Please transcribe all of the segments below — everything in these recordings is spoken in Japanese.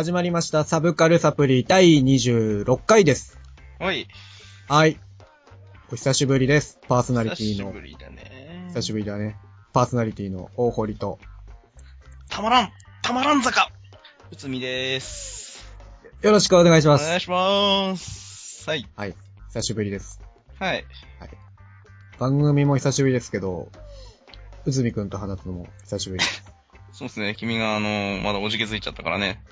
ー、始まりました。サブカルサプリ第26回です。おい。はい。お久しぶりです。パーソナリテ久ィの。しぶりだね。久しぶりだね。パーソナリティの大堀と。たまらんたまらん坂うつみでーす。よろしくお願いしおます。願いしまーす。はい。はい。久しぶりです。はい。番組も久しぶりですけど、うずみくんと話すのも久しぶりです。そうですね。君があのーまだおじけづいちゃったからね。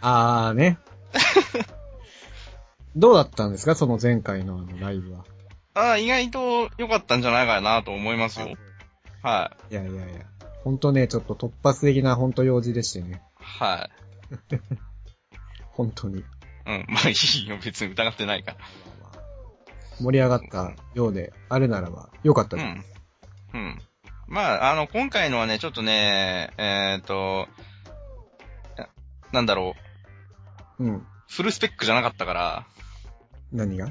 あーね。どうだったんですか？その前回のあのライブは。ああ、意外と良かったんじゃないかなと思いますよ。はい。いやいやいや。ほんとね、ちょっと突発的なほんと用事でしてね。は 本当に。い。うん。まあいいよ。別に疑ってないから。盛り上がったようであるならば、よかったです。うん。うん。まあ、あの、今回のはね、ちょっとね、えっ、と、ななんだろう。うん。フルスペックじゃなかったから、何が？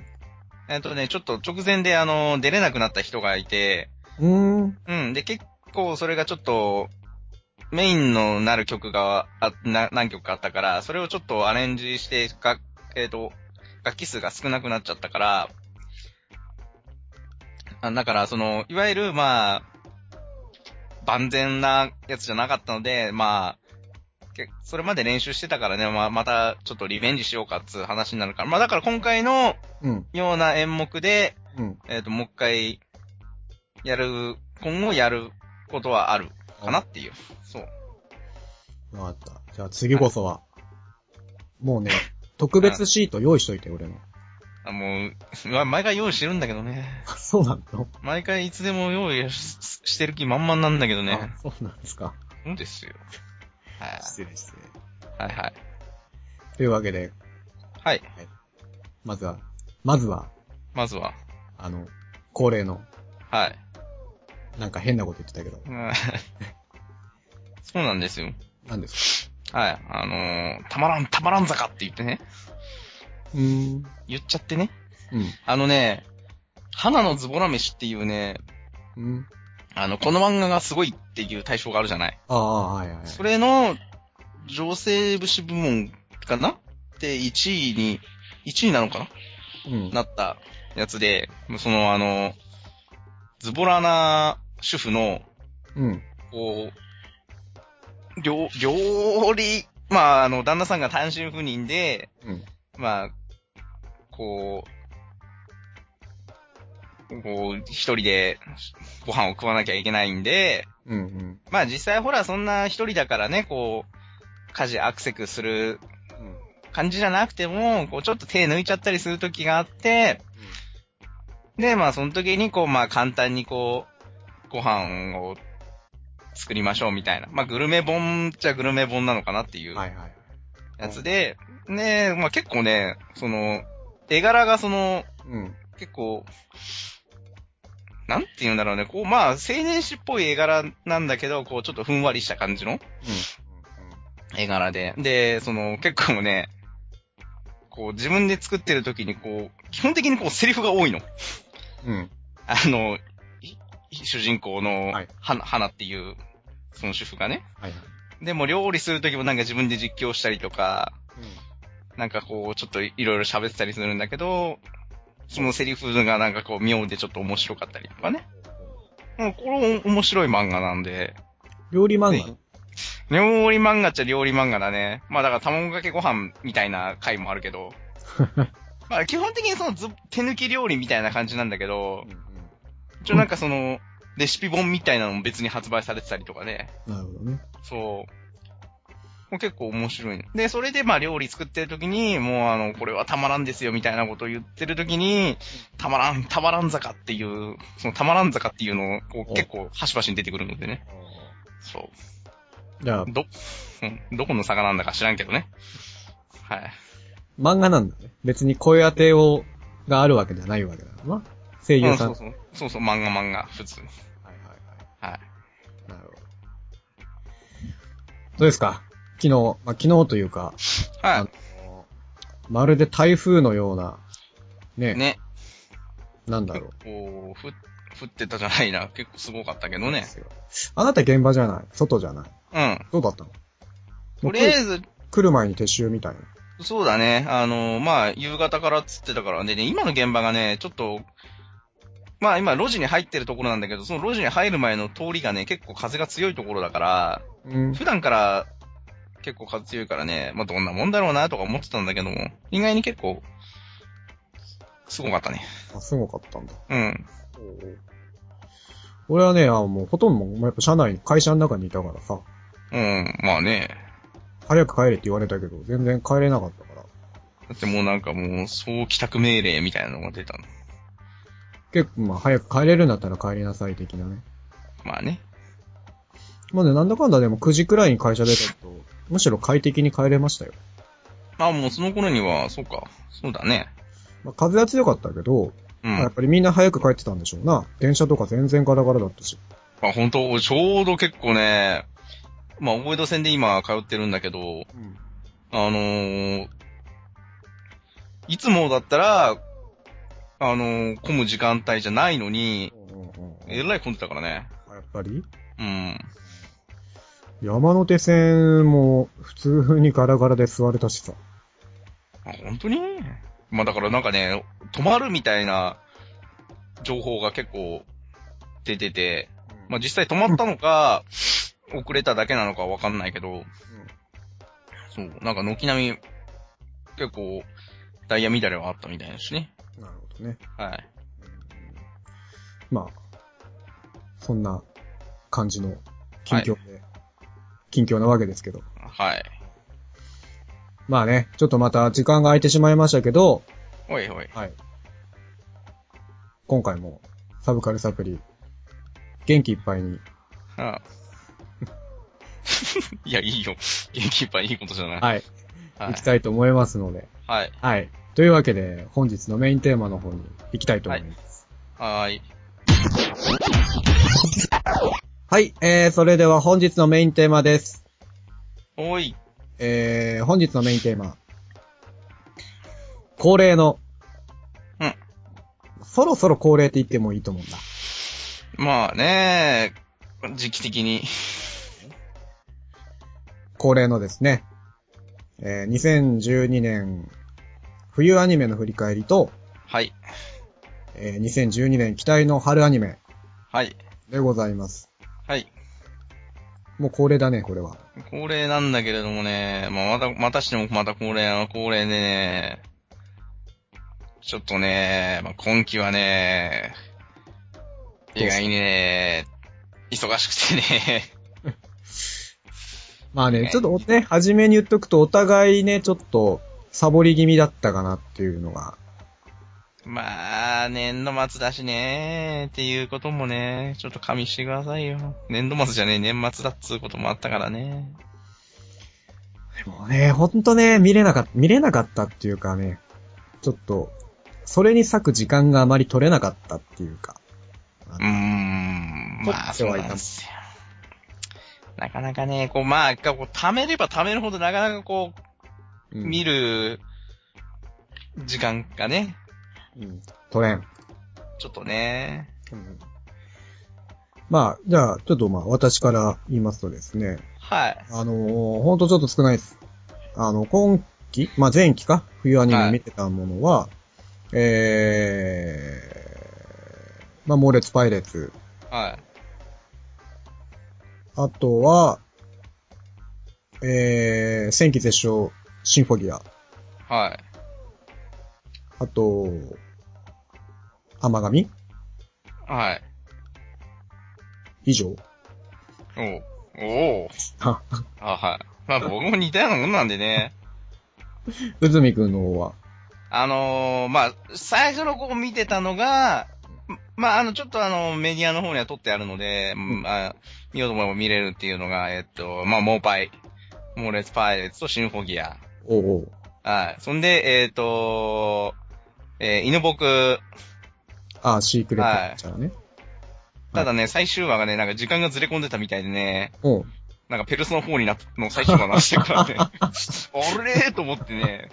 えっ、とね、ちょっと直前であの、出れなくなった人がいて、うーん。うん。で、結構それがちょっと、メインのなる曲があな何曲かあったから、それをちょっとアレンジして、がえっ、と、楽器数が少なくなっちゃったから、あだから、その、いわゆる、まあ、万全なやつじゃなかったので、まあ、けそれまで練習してたからね、まあ、またちょっとリベンジしようかっつう話になるから。まあ、だから今回のうん。ような演目で、うん。えっ、と、もう一回、やる、今後やることはあるかなっていう。そう。わかった。じゃあ次こそは。もうね、特別シート用意しといて、俺の。あもう、ま毎回用意してるんだけどね。そうなの？毎回いつでも用意ししてる気満々なんだけどね。あそうなんですか。そうですよ。は失礼失礼。い。はいはい。というわけで、はい。まずは、まずは、まずは、あの、恒例の、はい。なんか変なこと言ってたけど、うん そうなんですよ。何ですはい。あのーたまらん、たまらん坂って言ってね。言っちゃってね。うん。あのね、花のズボラ飯っていうね、うん。あの、この漫画がすごいっていう対象があるじゃない。ああ、はいはいはい。それの、女性武士部門かな？で、1位に、1位なのかな？うん。なったやつで、そのあの、ズボラな主婦の、うん。こう、料、料理、まあ、あの、旦那さんが単身赴任で、うん。まあ、こう、こう、一人でご飯を食わなきゃいけないんで、うん。うん。まあ実際ほらそんな一人だからね、こう、家事アクセクする感じじゃなくても、こうちょっと手抜いちゃったりする時があって、で、まあその時にこう、まあ簡単にこう、ご飯を作りましょうみたいな。まあグルメ本っちゃグルメ本なのかなっていうはいはい。やつで、ねまあ結構ね、その、絵柄がその、うん。結構、なんて言うんだろうね、こう、まあ、青年誌っぽい絵柄なんだけど、こう、ちょっとふんわりした感じの絵柄で。で、その、結構ね、こう、自分で作ってる時に、こう、基本的にこう、セリフが多いの。うん。うん。あの、ひ主人公のはい、花、花っていう、その主婦がね。はいはい。でも、料理する時もなんか自分で実況したりとか、なんかこう、ちょっといろいろ喋ってたりするんだけど、そのセリフがなんかこう、妙でちょっと面白かったりとかね。うん、これ面白い漫画なんで、料理漫ぜひ料理漫画っちゃ料理漫画だね。まあだから卵かけご飯みたいな回もあるけど、画 まあ基本的にそのず手抜き料理みたいな感じなんだけどう、ん一応なんかその、レシピ本みたいなのも別に発売されてたりとかね。なるほどね。そう。結構面白いの。で、それでまあ料理作ってる時に、もうあの、これはたまらんですよみたいなことを言ってる時に、たまらん、たまらん坂っていう、そのたまらん坂っていうのをこおう結構端々に出てくるのでね。そじゃあう。、ど、うん、どこの坂なんだか知らんけどね。はい。漫画なんだね。別に声当てを、があるわけじゃないわけだな。声優さん。うんそうそう。そうそう、漫画漫画、普通に。はいはいはい。はい。なるほど。どうですか？昨日、まあ、昨日というか、あはのまるで台風のような、ね、い。ね。なんだろう。こう、ふ、降ってたじゃないな。結構すごかったけどね。あなた現場じゃない？外じゃない？うん。どうだったの？とりあえず、来る前に撤収みたいな。そうだね。あの、まあ、夕方からっつってたから、でね、今の現場がね、ちょっと、まあ今路地に入ってるところなんだけど、その路地に入る前の通りがね、結構風が強いところだから、うん。普段から結構風強いからね、まあどんなもんだろうなとか思ってたんだけども、意外に結構、すごかったね。あ、すごかったんだ。うん。俺はね、あもうほとんどもうやっぱ社内、会社の中にいたからさ、うん、まあね。早く帰れって言われたけど、全然帰れなかったから。だってもうなんかもう、総帰宅命令みたいなのが出たの。結構まあ早く帰れるんだったら帰りなさい的なね。まあね。まあね、なんだかんだでも9時くらいに会社出たと、むしろ快適に帰れましたよ。あ、もうその頃には、そうか。そうだね。まあ風は強かったけど、うん。まあやっぱりみんな早く帰ってたんでしょうな。電車とか全然ガラガラだったし。まあ本当？ちょうど結構ね、まあ大江戸線で今通ってるんだけど、うん。あのー、いつもだったら、あのー、混む時間帯じゃないのに、えらい混んでたからね。やっぱり？うん。山手線も普通にガラガラで座れたしさ。あ、本当に？まあだからなんかね、止まるみたいな情報が結構出てて、まあ実際止まったのか、遅れただけなのかわかんないけど、そう、なんか軒並み、結構、ダイヤ乱れはあったみたいですしね。なるほどね。はい。まあ、そんな感じの近況で、近況なわけですけど。はい。まあね、ちょっとまた時間が空いてしまいましたけど、おいおい。はい。今回もサブカルサプリ、元気いっぱいに、ああ いや、いいよ。元気いっぱいいいことじゃない。はい、はい行き。たいと思いますので、はい。はい。というわけで、本日のメインテーマの方に行きたいと思います。はーい。はい、えー、それでは本日のメインテーマです。おい。えー、本日のメインテーマ。恒例の。うん。そろそろ恒例って言ってもいいと思うんだ。まあね、時期的に。恒例のですね、えー、2012年冬アニメの振り返りと、はい。えー、2012年期待の春アニメはい。でございます。はい。もう恒例だね、これは。恒例なんだけれどもね、まあ、また、またしてもまた恒例は恒例でね、ちょっとね、まあ、今期はね、意外にね、忙しくてね、まあね、ねちょっとね、初めに言っとくとお互いね、ちょっとサボり気味だったかなっていうのが。まあ、年度末だしね、っていうこともね、ちょっと加味してくださいよ。年度末じゃねえ、年末だっつうこともあったからね。でもね、ほんとね、見れなかった、見れなかったっていうかね、ちょっと、それに割く時間があまり取れなかったっていうか。うーん、まあ、そうなんですよ。なかなかね、こう、まあ、こう、貯めれば貯めるほどなかなかこう、うん見る、時間がね、うん。取れん。ちょっとね、まあ、じゃあ、ちょっとまあ、私から言いますとですね、はい。あのー、ほんとちょっと少ないです。あの、今期まあ、前期か？冬アニメ見てたものは、えー、まあ、猛烈パイレーツ。はい。あとは、えー、戦記絶唱シンフォギア。はい。あと、甘神はい。以上おう。おう。あ、あ、はい。まあ僕も似たようなもんなんでね。うずみくんの方は？あのー、まあ、最初のこう見てたのが、まあ、あの、ちょっとあの、メディアの方には撮ってあるので、んまあ、見ようと思えば見れるっていうのが、えっと、まあ、モーパイ、モーレツパイレーツとシンフォギア。おうおう。はい。そんで、えっと、えー、犬僕、あ、シークレットピッチャーね。ただね、最終話がね、なんか時間がずれ込んでたみたいでね、おう。なんかペルソナ4になっの最終話なしてるからね、あれーと思ってね、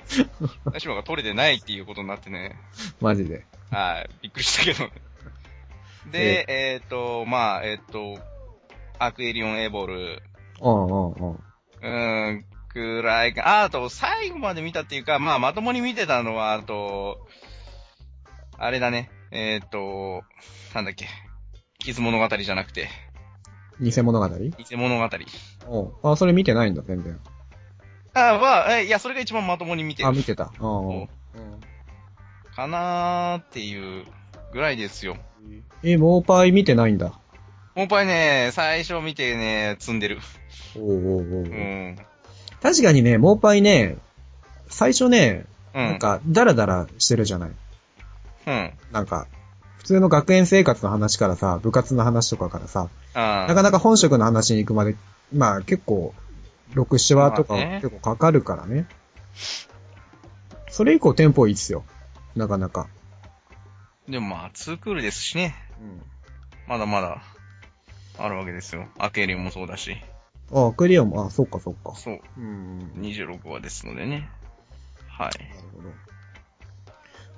最終話が取れてないっていうことになってね、マジで。はい、びっくりしたけどね。で、えっ、と、まあ、えっ、と、アクエリオンエボル、うんうんうん。うーん、くらいか。あ、あと、最後まで見たっていうか、まあ、まともに見てたのは、あと、あれだね。えっ、と、なんだっけ。傷物語じゃなくて、偽物語？偽物語。おうあ、それ見てないんだ、全然。あ、まあ、えいや、それが一番まともに見てあ、る。見てた。ああ。うかなーっていうぐらいですよ。え、モーパイ見てないんだ。もう一回ね、最初見てね、積んでる。おうおうおううん。確かにね、モーパイね、最初ね、うん。なんか、ダラダラしてるじゃない。うん。なんか、普通の学園生活の話からさ、部活の話とかからさ、あなかなか本職の話に行くまで、まあ結構、6、7話とか結構かかるからね。それ以降テンポいいっすよ。なかなか。でもまあ、ツークールですしね。まだまだ、あるわけですよ。アケリオンもそうだし。ああ、クリアも、あそっかそっか。そう。うん。26話ですのでね。はい。なるほど。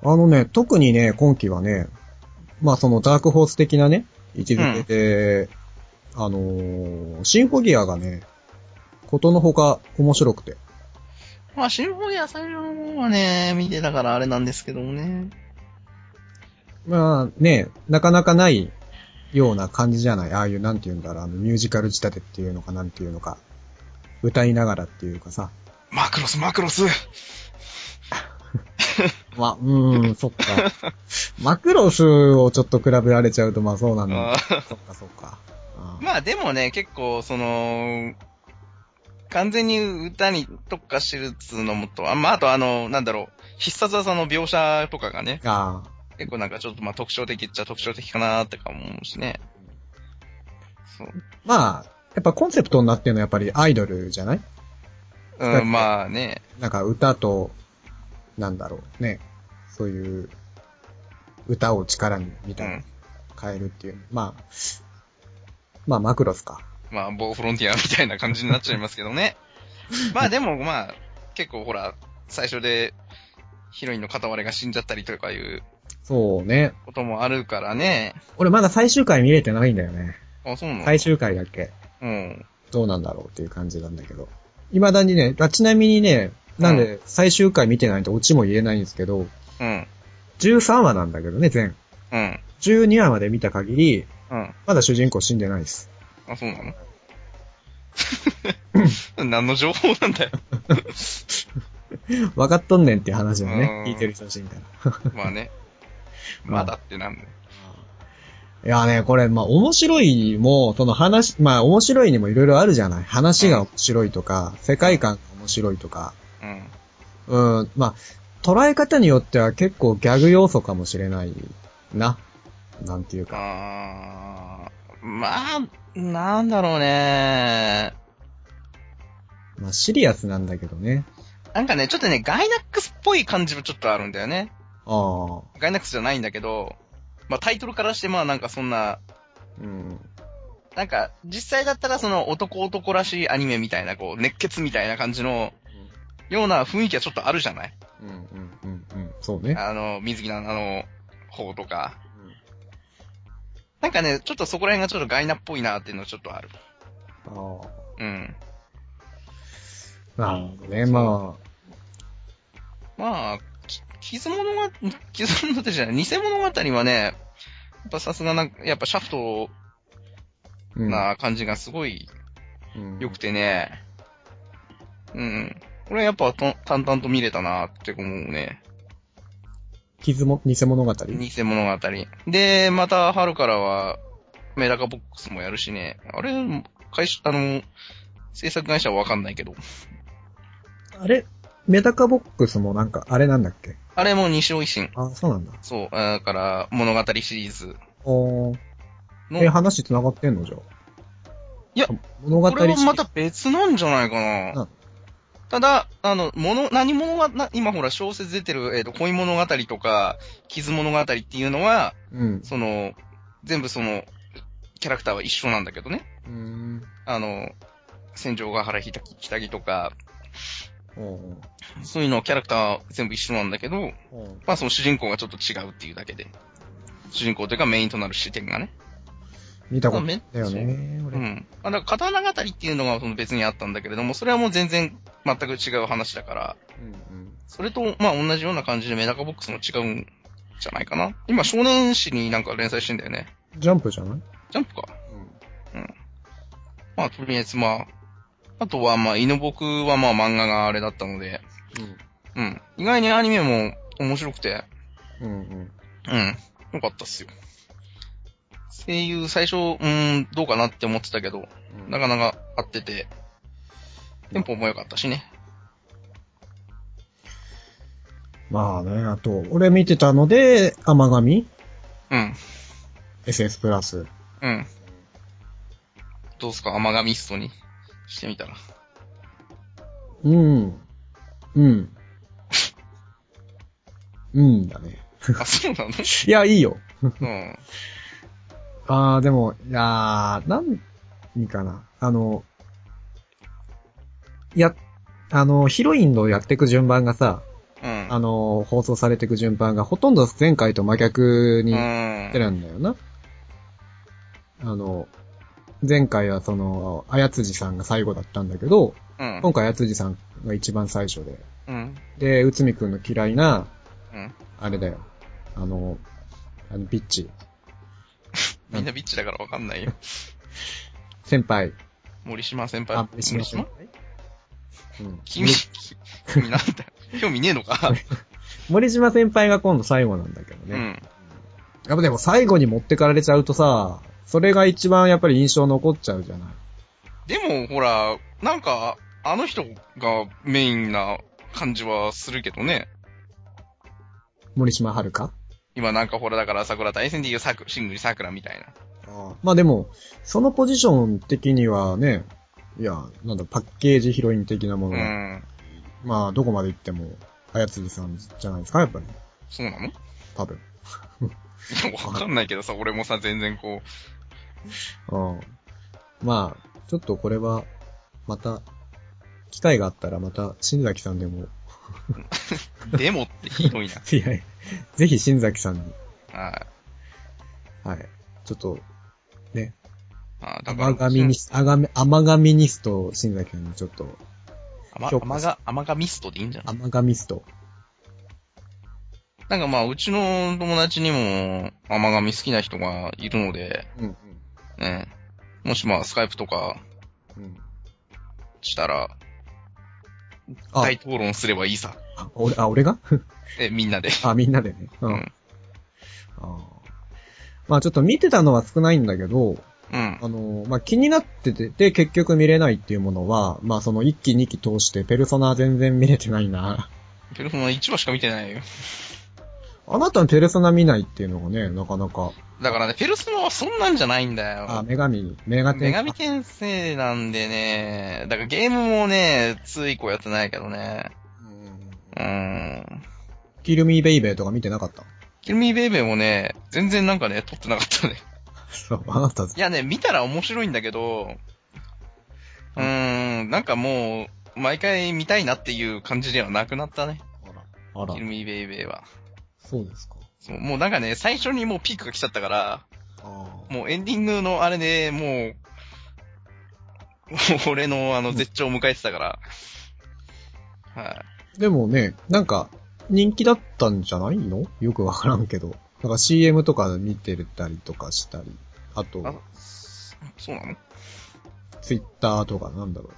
あのね、特にね、今期はね、まあそのダークホース的なね、位置づけで、あのーシンフォギアがね、ことのほか面白くて。まあ、シンフォニア最初の方はね、見てたからあれなんですけどもね。まあね、なかなかないような感じじゃない？ああいう、なんて言うんだろう、あの、ミュージカル仕立てっていうのか、なんていうのか。歌いながらっていうかさ。マクロス、マクロスまあ、うーん、そっか。マクロスをちょっと比べられちゃうと、まあそうなんだ。あそっかそっか。まあでもね、結構、その、完全に歌に特化してるっつうのもと、あまああとあの、なんだろう、必殺技の描写とかがね、あ結構なんかちょっとまあ特徴的っちゃ特徴的かなーってか思うしね。そう。まあ、やっぱコンセプトになってるのはやっぱりアイドルじゃない？うん、まあね。なんか歌と、なんだろうね。そういう、歌を力に、みたいな、うん変えるっていう。まあ、まあマクロスか。まあ、ボーフロンティアみたいな感じになっちゃいますけどね。まあでもまあ、結構ほら、最初でヒロインの片割れが死んじゃったりとかいうそうね。こともあるからね。俺まだ最終回見れてないんだよね。あ、そうなの？最終回だけ。うん。どうなんだろうっていう感じなんだけど。未だにね、あちなみにね、なんで最終回見てないとオチも言えないんですけど、うん。13話なんだけどね、全。うん。12話まで見た限り、うん。まだ主人公死んでないです。あ、そうなの？何の情報なんだよ。分かっとんねんって話だねう。ん聞いてる人たちみたいな。まあね。まだってなんだよ。いやね、これ、まあ、面白いも、その話、まあ、面白いにもいろいろあるじゃない。話が面白いとか、世界観が面白いとか。うん。うん、まあ、捉え方によっては結構ギャグ要素かもしれないな。なんていうか。あー、まあ、なんだろうね。まあ、シリアスなんだけどね。なんかね、ちょっとね、ガイナックスっぽい感じもちょっとあるんだよね。ああ。ガイナックスじゃないんだけど、まあタイトルからしてまあなんかそんな、うん。なんか実際だったらその男男らしいアニメみたいなこう熱血みたいな感じのような雰囲気はちょっとあるじゃない？うん、うん、うん、うん。そうね。あの、水着のあの、方とか。なんかね、ちょっとそこら辺がちょっとガイナっぽいなっていうのはちょっとある。ああ。うん。なるほどね、ままあ、き傷物が、傷物語 じゃない、偽物語はね、やっぱさすがなんか、やっぱシャフトあ。うん。な感じがすごいうん良くてね。うん。これやっぱと淡々と見れたなって思うね。傷も、偽物語？偽物語。で、また春からは、メダカボックスもやるしね。あれ、会社、あの、制作会社はわかんないけど。あれメダカボックスもなんか、あれなんだっけ？あれも西尾維新。あ、そうなんだ。そう。だから、物語シリーズおー。の。え、話繋がってんのじゃあ？いや、物語これはまシた別なんじゃないかうんな。ただ、あの、もの、何物が、な今ほら小説出てる、えっ、と、恋物語とか、傷物語っていうのは、うん。その、全部その、キャラクターは一緒なんだけどね。うーん。あの、戦場ヶ原ひたき、ひたぎとか、そういうのキャラクターは全部一緒なんだけど、まあその主人公がちょっと違うっていうだけで。主人公というかメインとなる視点がね。見たことまあめだよね、俺。うん。まあ、だから刀語りっていうのがその別にあったんだけれども、それはもう全然全く違う話だから、うんそれと、まあ同じような感じでメダカボックスも違うんじゃないかな。今少年誌になんか連載してんだよね。ジャンプじゃない？ジャンプか。まあとりあえずまあ、あとはまあ犬僕はまあ漫画があれだったので、うん。意外にアニメも面白くて、うん。うんうん。うん。よかったっすよ。声優最初、うーん、どうかなって思ってたけど、なかなか合ってて、テンポも良かったしね。まあね、あと、俺見てたので、甘神？うん。?SS プラス。うん。どうすか？甘がミストに？してみたら。うん。うん。うんだね。あ、そうなの？いや、いいよ。うん。ああ、でも、いやー、なんにかな。あの、や、あの、ヒロインのやっていく順番がさ、うん。あの、放送されていく順番がほとんど前回と真逆にってん。るんだよな。あの、前回はその、あやつじさんが最後だったんだけど、うん。今回あやつじさんが一番最初で。うん。で、うつみくんの嫌いな、うん。あれだよ。あの、あの、ビッチ。みんなビッチだからわかんないよ。先輩。森島先輩。あ、森島先輩うん。君、君なんだ興味ねえのか？森島先輩が今度最後なんだけどね。うん。やっぱでも最後に持ってかれちゃうとさ、それが一番やっぱり印象残っちゃうじゃない。でも、ほら、なんか、あの人がメインな感じはするけどね。森島遥？か今なんかほら、だから桜大戦でいうさく、シングル桜みたいな。まあでも、そのポジション的にはね、いや、なんだ、パッケージヒロイン的なもうのが、ん。まあどこまで行っても、あやつじさんじゃないですか、やっぱり。そうなの？い多分。や、わかんないけどさ、俺もさ、全然こ うん。まあ、ちょっとこれは、また、機会があったらまた、新崎さんでも、う、でもってひどいな。いやいや ぜひ新崎さんに、はい。はい。ちょっと、ね、あだから甘神ニス、あがめ、甘神ニスト新崎さんにちょっと、甘、甘が、甘がミストでいいんじゃない？甘神スト。なんかまあ、うちの友達にも甘神好きな人がいるので、うん、ね。もしまあ、スカイプとかうん。うん。したら、あ、大討論すればいいさ。あ俺、あ、俺が？え、みんなで。あ、みんなでね。う。うんん。あーまあちょっと見てたのは少ないんだけど、うん。あの、まあ気になってて、で、結局見れないっていうものは、まあその1期2期通して、ペルソナ全然見れてないな。ペルソナ1話しか見てないよ。あなたのペルソナ見ないっていうのがね、なかなか。だからね、ペルソナはそんなんじゃないんだよ。あ、女神、女神女神転生なんでね、だからゲームもね、2以降やってないけどね。うんうーん。キルミーベイベーとか見てなかった？キルミーベイベーもね、全然なんかね、撮ってなかったね。そう、あなた、いやね、見たら面白いんだけど、うーん、なんかもう、毎回見たいなっていう感じではなくなったね。あらキル、ミーベイベーは。そうですか。そうもうなんかね、最初にもうピークが来ちゃったから、あもうエンディングのあれでもう、もう俺のあの絶頂を迎えてたから、はい。でもね、なんか、人気だったんじゃないの？よくわからんけど。なんか CM とか見てたりとかしたり、あと、あ、そうなの？Twitter とかなんだろ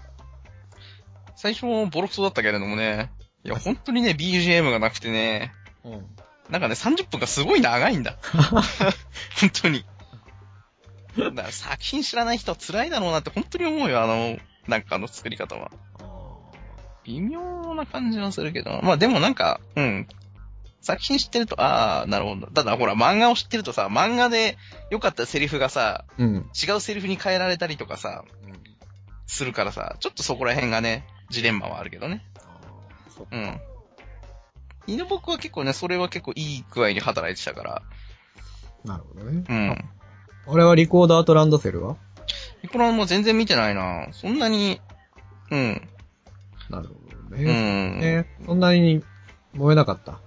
最初ボロクソだったけれどもね、いや本当にね、BGM がなくてね、う。うん。なんかね、30分がすごい長いんだ。本当に。だから作品知らない人は辛いだろうなって本当に思うよ、あの、なんかあの作り方は。微妙な感じはするけど。まあでもなんか、うん。作品知ってると、ああ、なるほど。ただほら、漫画を知ってるとさ、漫画で良かったセリフがさ、うん。違うセリフに変えられたりとかさ、するからさ、ちょっとそこら辺がね、ジレンマはあるけどね。そうん。犬僕は結構ね、それは結構いい具合に働いてたから。なるほどね。うん。俺はリコーダーとランドセルは？ニコランも全然見てないなそんなに、うん。なるほどうね。ん。ね、そんなに燃えなかった。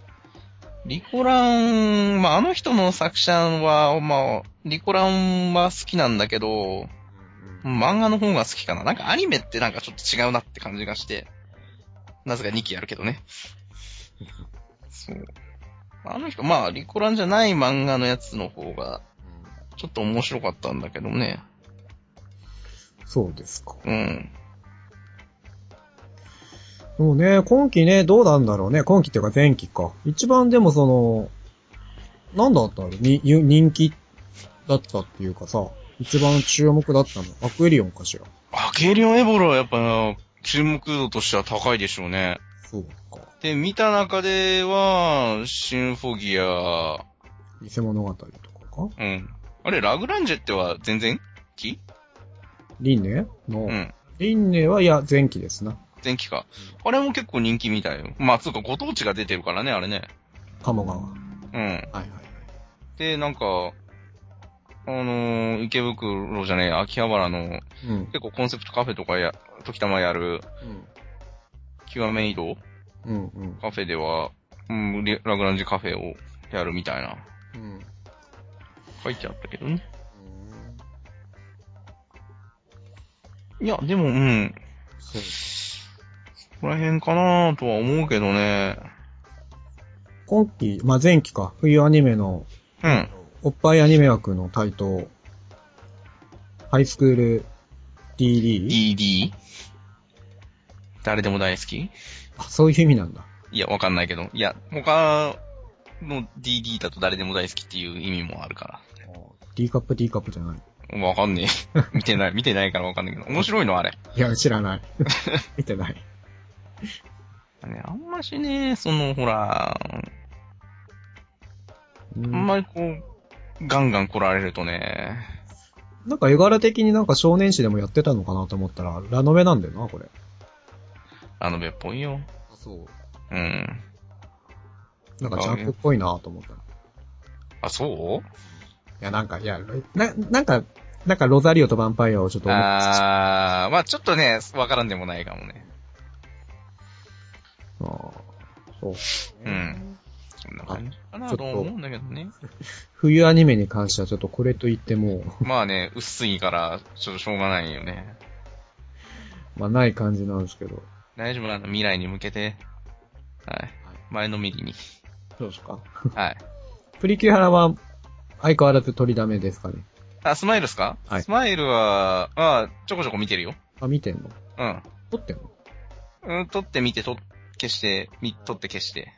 リコラン、まあ、あの人の作者は、まあ、リコランは好きなんだけど、漫画の方が好きかな。なんかアニメってなんかちょっと違うなって感じがして。なぜか2期やるけどね。そう。あの人、まあ、リコランじゃない漫画のやつの方が、ちょっと面白かったんだけどね。そうですか。うん。でもね、今期ね、どうなんだろうね。今期っていうか前期か。一番でもその、なんだったの？に、ゆ人気だったっていうかさ、一番注目だったの、アクエリオンかしら？アケリオンエボロはやっぱ、注目度としては高いでしょうね。そうか。で、見た中では、シンフォギア、偽物語とかか？うん。あれ、ラグランジェっては全然？期？リンネの、うん。リンネはいや、前期ですな。前期か。あれも結構人気みたいよ。まあ、つうか、ご当地が出てるからね、あれね。鴨川。はいうん。はい。で、なんか、あのー池袋じゃねえ、秋葉原の、うん。結構コンセプトカフェとかや、時たまやる、極め移動うん。うん。カフェでは、うん、リラグランジカフェをやるみたいな、うん。書いてあったけどね。いや、でも、うん、そう。ここら辺かなとは思うけどね。今期、まあ、前期か。冬アニメの、うん。おっぱいアニメ枠の台頭。ハイスクール DD? DD? 誰でも大好き？あ、そういう意味なんだ。いや、わかんないけど。いや、他の DD だと誰でも大好きっていう意味もあるか D カップ D カップじゃない。ら。わかんねえ。見てない、見てないからわかんないけど。面白いのあれ。いや、知らない。見てない。ね、あんましね、その、ほら、うんあんまりこう、ガンガン来られるとね、なんか絵柄的になんか少年誌でもやってたのかなと思ったら、ラノベなんだよな、これ。あのべっぽいよ。あ、そう。うん。なんかジャンプっぽいなと思った。いあ、そう？や、なんか、いや、な、なんか、なんかロザリオとヴァンパイアをちょっと思ってあー、まあちょっとね、わからんでもないかもね。あーそう。うん。そんな感じかなと思うんだけどね。冬アニメに関してはちょっとこれといっても、まあね、薄いから、ちょっとしょうがないよね。まあない感じなんですけど。大丈夫なの未来に向けて。はい。前のめりに。そうですか。はい。プリキュアラは相変わらず取りだめですかね。あ、スマイルっすか？はいスマイルは、あちょこちょこ見てるよ。あ、見てんの？うん。撮ってんの？うん、撮ってみて、撮、消して、み、撮って消して。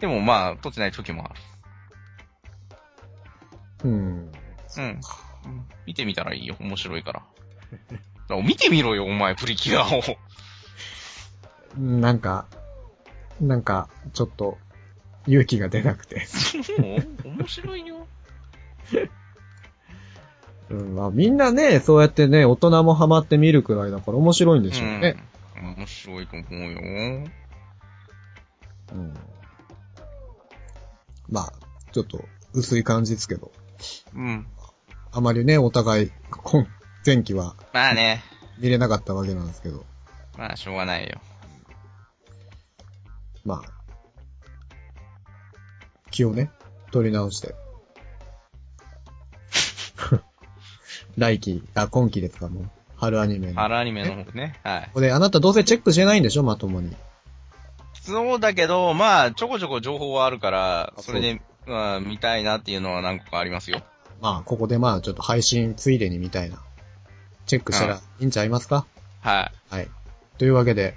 でもまあ、撮ってない時もある。うん。うん。うん見てみたらいいよ。面白いから。だから見てみろよ、お前、プリキュアを。なんか、なんか、ちょっと、勇気が出なくて。面白いよ。うん、まあみんなね、そうやってね、大人もハマって見るくらいだから面白いんでしょうね。うん。面白いと思うよ。うん。まあ、ちょっと、薄い感じですけど。うん。あまりね、お互い、今、前期はまあね。見れなかったわけなんですけど。まあ、しょうがないよ。まあ、気をね、取り直して。来期、あ、今期ですか、もう。春アニメの。こ春アニメの方ね。はい。こで、あなたどうせチェックしてないんでしょ？まともに。そうだけど、まあ、ちょこちょこ情報はあるから、あそれで、まあ、見たいなっていうのは何個かありますよ。まあ、ここでまあ、ちょっと配信ついでにみたいな。チェックしたらいいんちゃいますか？はい。はい。というわけで、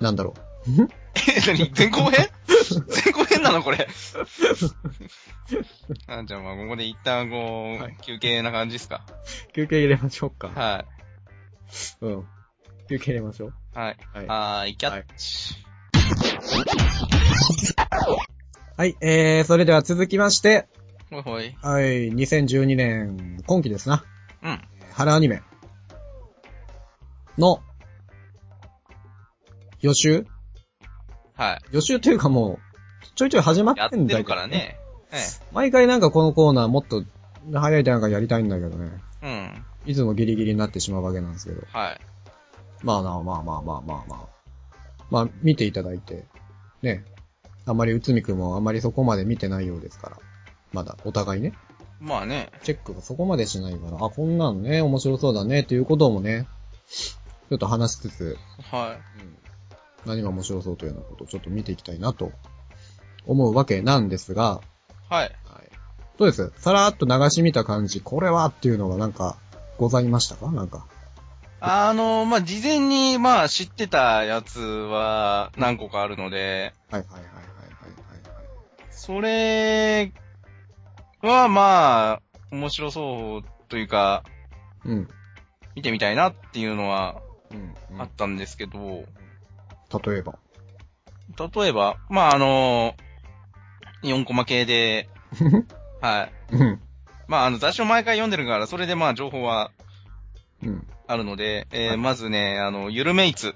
なんだろう？んえ、何？前後編？前後編なのこれ。あじゃあまあ、ここで一旦こう、はい休憩な感じですか。休憩入れましょうか。はうん。休憩入れましょう。い。はい。はいはーい、キャッチ。はい、えー、それでは続きまして、ほいほい。はい、2012年、今期ですな。うん。春アニメの予習は予習というかもう、ちょいちょい始まい。やっててっんだけど、るから。ね。え毎回なんかこのコーナーもっと早い段階やりたいんだけどね。え。うん。いつもギリギリになってしまうわけなんですけど。はい。まあまあまあまあまあまあまあ。まあ見ていただいて、ね。あまり内海くんもあまりそこまで見てないようですから。まだ、お互いね。まあね。チェックがそこまでしないから、あ、こんなのね、面白そうだね、ということもね、ちょっと話しつつ、はうん何が面白そうというようなことをちょっと見ていきたいなと思うわけなんですが、い。はい。はい。どうです？さらっと流し見た感じ、これはっていうのがなんか、ございましたか？なんか。あの、まあ、事前に、まあ、知ってたやつは何個かあるので、はいはいはいはいはいそれは、まあ、面白そうというか、はい。うん。見てみたいなっていうのはうん、うん。あったんですけど、例えば。例えば、まあ、あの、4コマ系で、はい。うん。まあ、あの、雑誌を毎回読んでるから、それでまあ、情報はうん。あるので、えーはいまずね、あの、ゆるめいつ。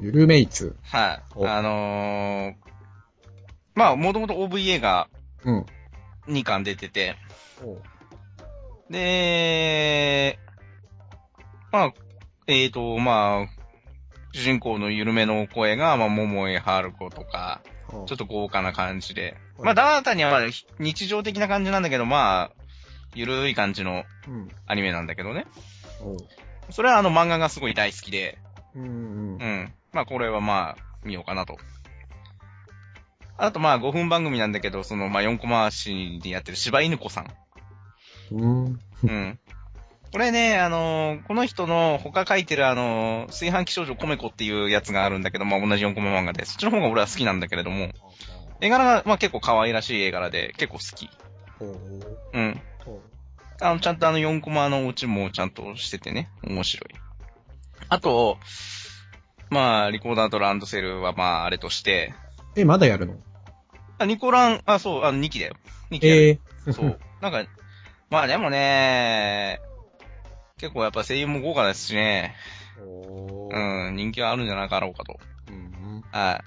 ゆるめいつ。はい。おあのーまあ、もともと OVA がうん。2巻出てて、で、まあ、えっ、と、まあ、主人公の緩めの声が、まあ、桃江春子とか、ちょっと豪華な感じで。はいまあ、ダータにはまあ日常的な感じなんだけど、まあ、ゆるい感じのうん。アニメなんだけどね。おうそれはあの漫画がすごい大好きで、うんうんう。ん。まあ、これはまあ、見ようかなと。あとまあ、5分番組なんだけど、その、まあ、4コマ足でやってる柴犬子さん。うん。うん。これね、あのーこの人の他書いてるあのー炊飯器少女コメコっていうやつがあるんだけど、まあ同じ4コマ漫画で、そっちの方が俺は好きなんだけれども、絵柄が、まあ結構可愛らしい絵柄で、結構好き。おううん。あの、ちゃんとあの4コマのオチもちゃんとしててね、面白い。あと、まあ、リコーダーとランドセルはまあ、あれとして、え、まだやるの？あ、ニコラン、あ、そう、あの、2期だよ。2期。ええそう。なんか、まあでもね、結構やっぱ声優も豪華ですしね、おうーん、人気はあるんじゃなかろうかと。うん。はい。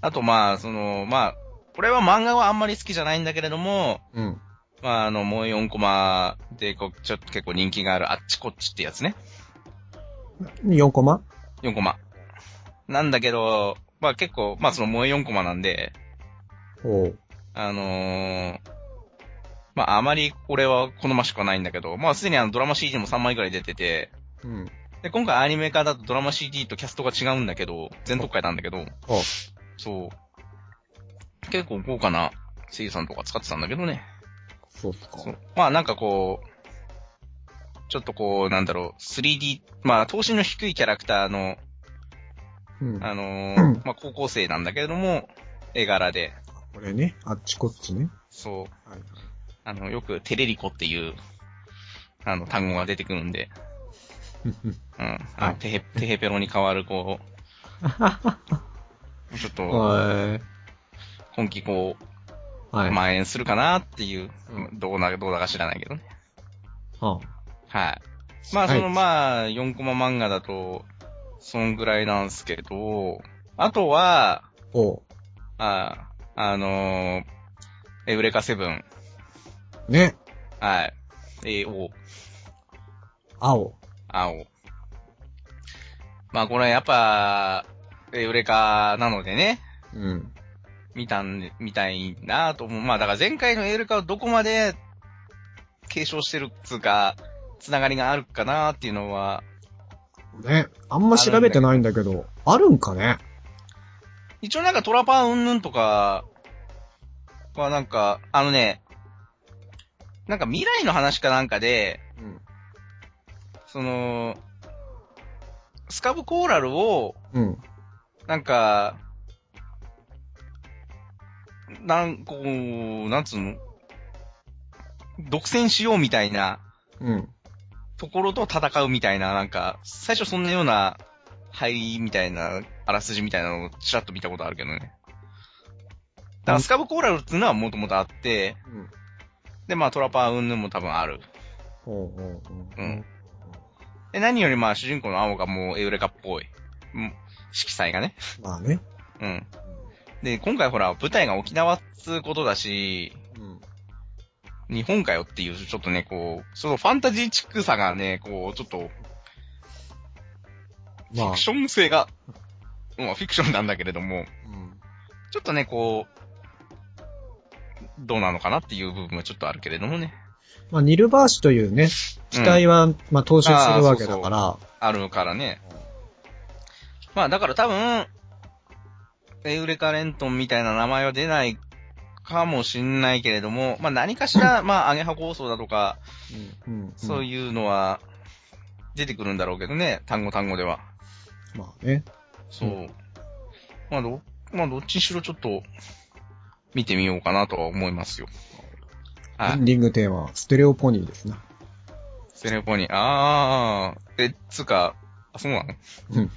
あとまあ、その、まあ、これは漫画はあんまり好きじゃないんだけれども、うん。まあ、あの、もう4コマで、こう、ちょっと結構人気があるあっちこっちってやつね。4コマ？4コマ。なんだけど、まあ結構、まあその萌え4コマなんで、おうあのー、まああまり俺は好ましくはないんだけど、まあすでにあのドラマ CD も3枚くらい出てて、うん。で、今回アニメ化だとドラマ CD とキャストが違うんだけど、全特会なんだけど、おそう。結構豪華な声優さんとか使ってたんだけどね。そうっすか。まあなんかこう、ちょっとこう、なんだろう、3D、まあ、等身の低いキャラクターの、うん。あのうんーまあ、高校生なんだけれども、絵柄で、これね、あっちこっちね。そう、はいはい。あの、よくテレリコっていう、あの、単語が出てくるんで、うん。あテヘ、テヘペロに変わる、こう、ちょっと、は今期こい。う、はい。蔓延するかなっていう、うどうな、どうだか知らないけどね。ははい。まあ、その、はいまあ、4コマ漫画だと、そんぐらいなんすけど、あとは、おうあ、あのー、エウレカセブン。ね。はい。えお、青。青。まあ、これやっぱ、エウレカなのでね、うん。見たんで、見たいなと思う。まあ、だから前回のエウレカをどこまで継承してるっつうか、つながりがあるかなっていうのは、ね。あんま調べてないんだけど、あるんかね一応なんかトラパーうんぬんとかはなんか、あのね、なんか未来の話かなんかで、うん。その、スカブコーラルを、うん。なんか、なん、こう、なんつうの？独占しようみたいなうん。ところと戦うみたいな、なんか、最初そんなような入りみたいな、あらすじみたいなのをちらっと見たことあるけどね。だからスカブコーラルっていうのはもともとあって、うん。で、まあトラパーうんぬんも多分ある。ほうほうほう。うん。で、何よりまあ主人公の青がもうエウレカっぽい。うん色彩がね。まあね。うん。で、今回ほら、舞台が沖縄っつうことだし、うん。日本かよっていう、ちょっとね、こう、そのファンタジーチックさがね、こう、ちょっと、フまあィク。ション性が、まあフィクションなんだけれども、うん。ちょっとね、こう、どうなのかなっていう部分はちょっとあるけれどもね。まあ、ニルバーシュというね、機体は、まあ、踏襲するわけだから、あるからね。まあだから多分、エウレカレントンみたいな名前は出ないかもしんないけれども、まあ何かしら、まあアゲハ構想だとか、うんうんそういうのは出てくるんだろうけどね、単語単語では。まあね。そう。まあど、まあどっちにしろちょっと見てみようかなとは思いますよ。はい。エンディングテーマは、ステレオポニーですな。セレポニー、あー、え、つうか、あ、そうなの？うん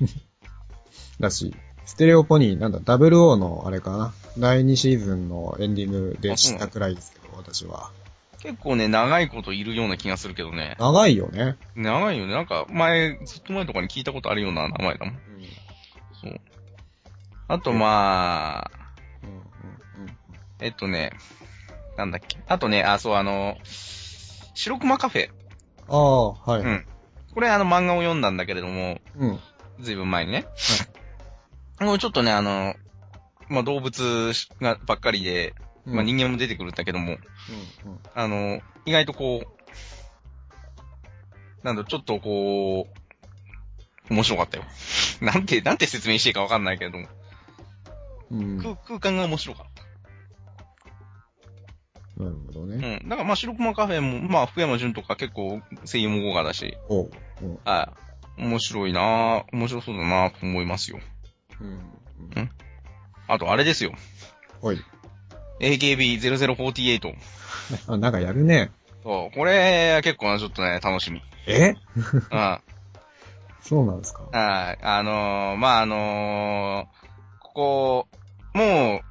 だし、ステレオポニー、なんだ、00のあれかな？第2シーズンのエンディングで知ったくらいですけど、私は。結構ね、長いこといるような気がするけどね。長いよね。長いよね。なんか、前、ずっと前とかに聞いたことあるような名前だもん。そう。あと、まあ、うんうんうんえっとね、なんだっけ？あとね、あ、そう、あの、白熊カフェ。ああ、はい。うん。これあの漫画を読んだんだけれども、うん。ずいぶん前にね。もうちょっとね、あの、まあ、動物がばっかりで、まあ、人間も出てくるんだけども、うんうんあの、意外とこう、なんだ、ちょっとこう、面白かったよ。なんて、なんて説明していいかわかんないけれども、うん。空空間が面白かっなるほどた。ね。うん。だからまあ、白熊カフェも、まあ、福山潤とか結構声優も豪華だし、おう。うんはい。面白いなぁ、面白そうだなぁと思いますよ。うん。あと、あれですよ。おい。AKB0048。あ、なんかやるね。そう、これ、結構な、ちょっとね、楽しみ。え？うん。そうなんですか？はい。あのー、まあ、あのー、ここ、もう、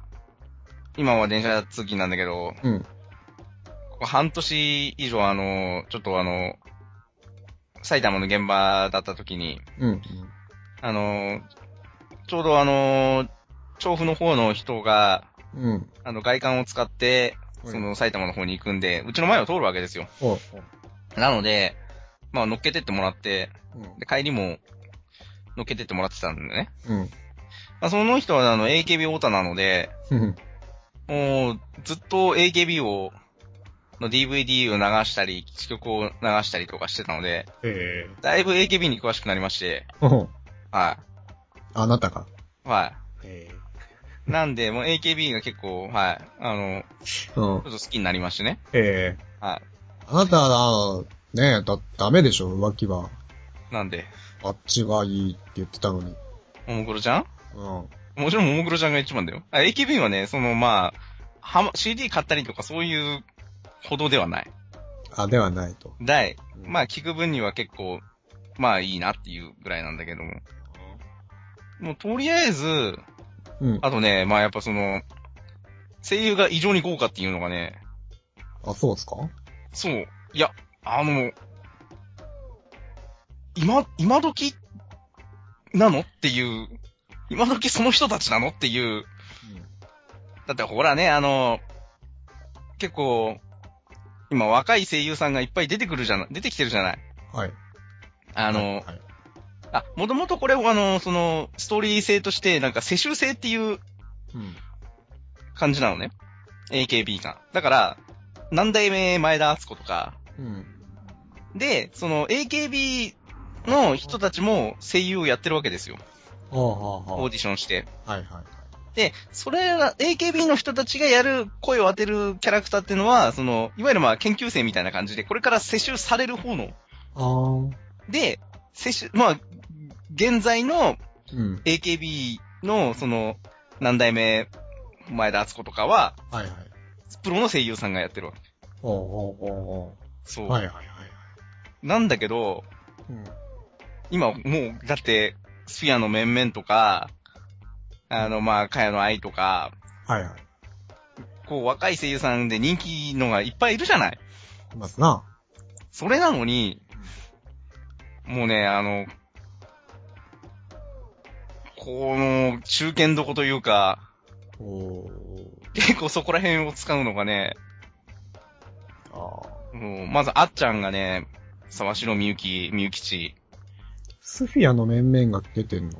今は電車通勤なんだけど、うん。ここ半年以上あのー、ちょっとあの、埼玉の現場だった時に、うん。あのー、ちょうどあのー、調布の方の人が、うん。あの、外観を使って、その埼玉の方に行くんで、うちの前を通るわけですよ。おう。なので、まあ乗っけてってもらって、うんで、帰りも乗っけてってもらってたんだよね。うん。まあその人はあの AKB オタなので、うん。もうずっと AKB を、の DVD を流したり、曲を流したりとかしてたので、えだいぶ AKB に詳しくなりまして、はあなたが。い。はえい。なんで、もう AKB が結構、はい。あの、え。うんちょっと好きになりましてね。ええ。はあなたは、ねえ、だ、ダメでしょ、浮気は。い。なんで、あっちがいいって言ってたのに。ももクロちゃん？うん。もちろんももクロちゃんが一番だよ。あ、AKB はね、その、まあ、はま、CD 買ったりとかそういうほどではない。あ、ではないと。だい。うんまあ、聞く分には結構、まあいいなっていうぐらいなんだけども。もうとりあえず、うん。あとね、まあやっぱその、声優が異常に豪華っていうのがね、あ、そうですか？そう。いや、あの、今、今時なのっていう、今時その人たちなのっていう、だってほらね、あの、結構、今若い声優さんがいっぱい出てくるじゃな、出てきてるじゃない？はい。あの、はい。あ、もともとこれをあの、その、ストーリー性として、なんか世襲制っていううん。感じなのね。AKB が。だから、何代目前田敦子とか、うん。で、その AKB の人たちも声優をやってるわけですよ。はあ、はあ、はオーディションして。あ。はい、はい。で、それが、AKB の人たちがやる声を当てるキャラクターっていうのは、その、いわゆるまあ研究生みたいな感じで、これから世襲される方の、あー。で、世襲、まあ、現在のうん。AKB の、その、何代目、前田敦子とかは、はい、はい。プロの声優さんがやってるわけ。ほうほうほうほそう。う。はい、はい、はい。なんだけど、うん。今もう、だって、スフィアの面々とか、あの、まあ、かやの愛とか、はい、はい。こう、若い声優さんで人気のがいっぱいいるじゃないいますな。それなのに、もうね、あの、この、中堅どこというか、おー。結構そこら辺を使うのがね、あー。もう、まず、あっちゃんがね、沢城みゆき、みゆきち、スフィアの面々が出てんの？け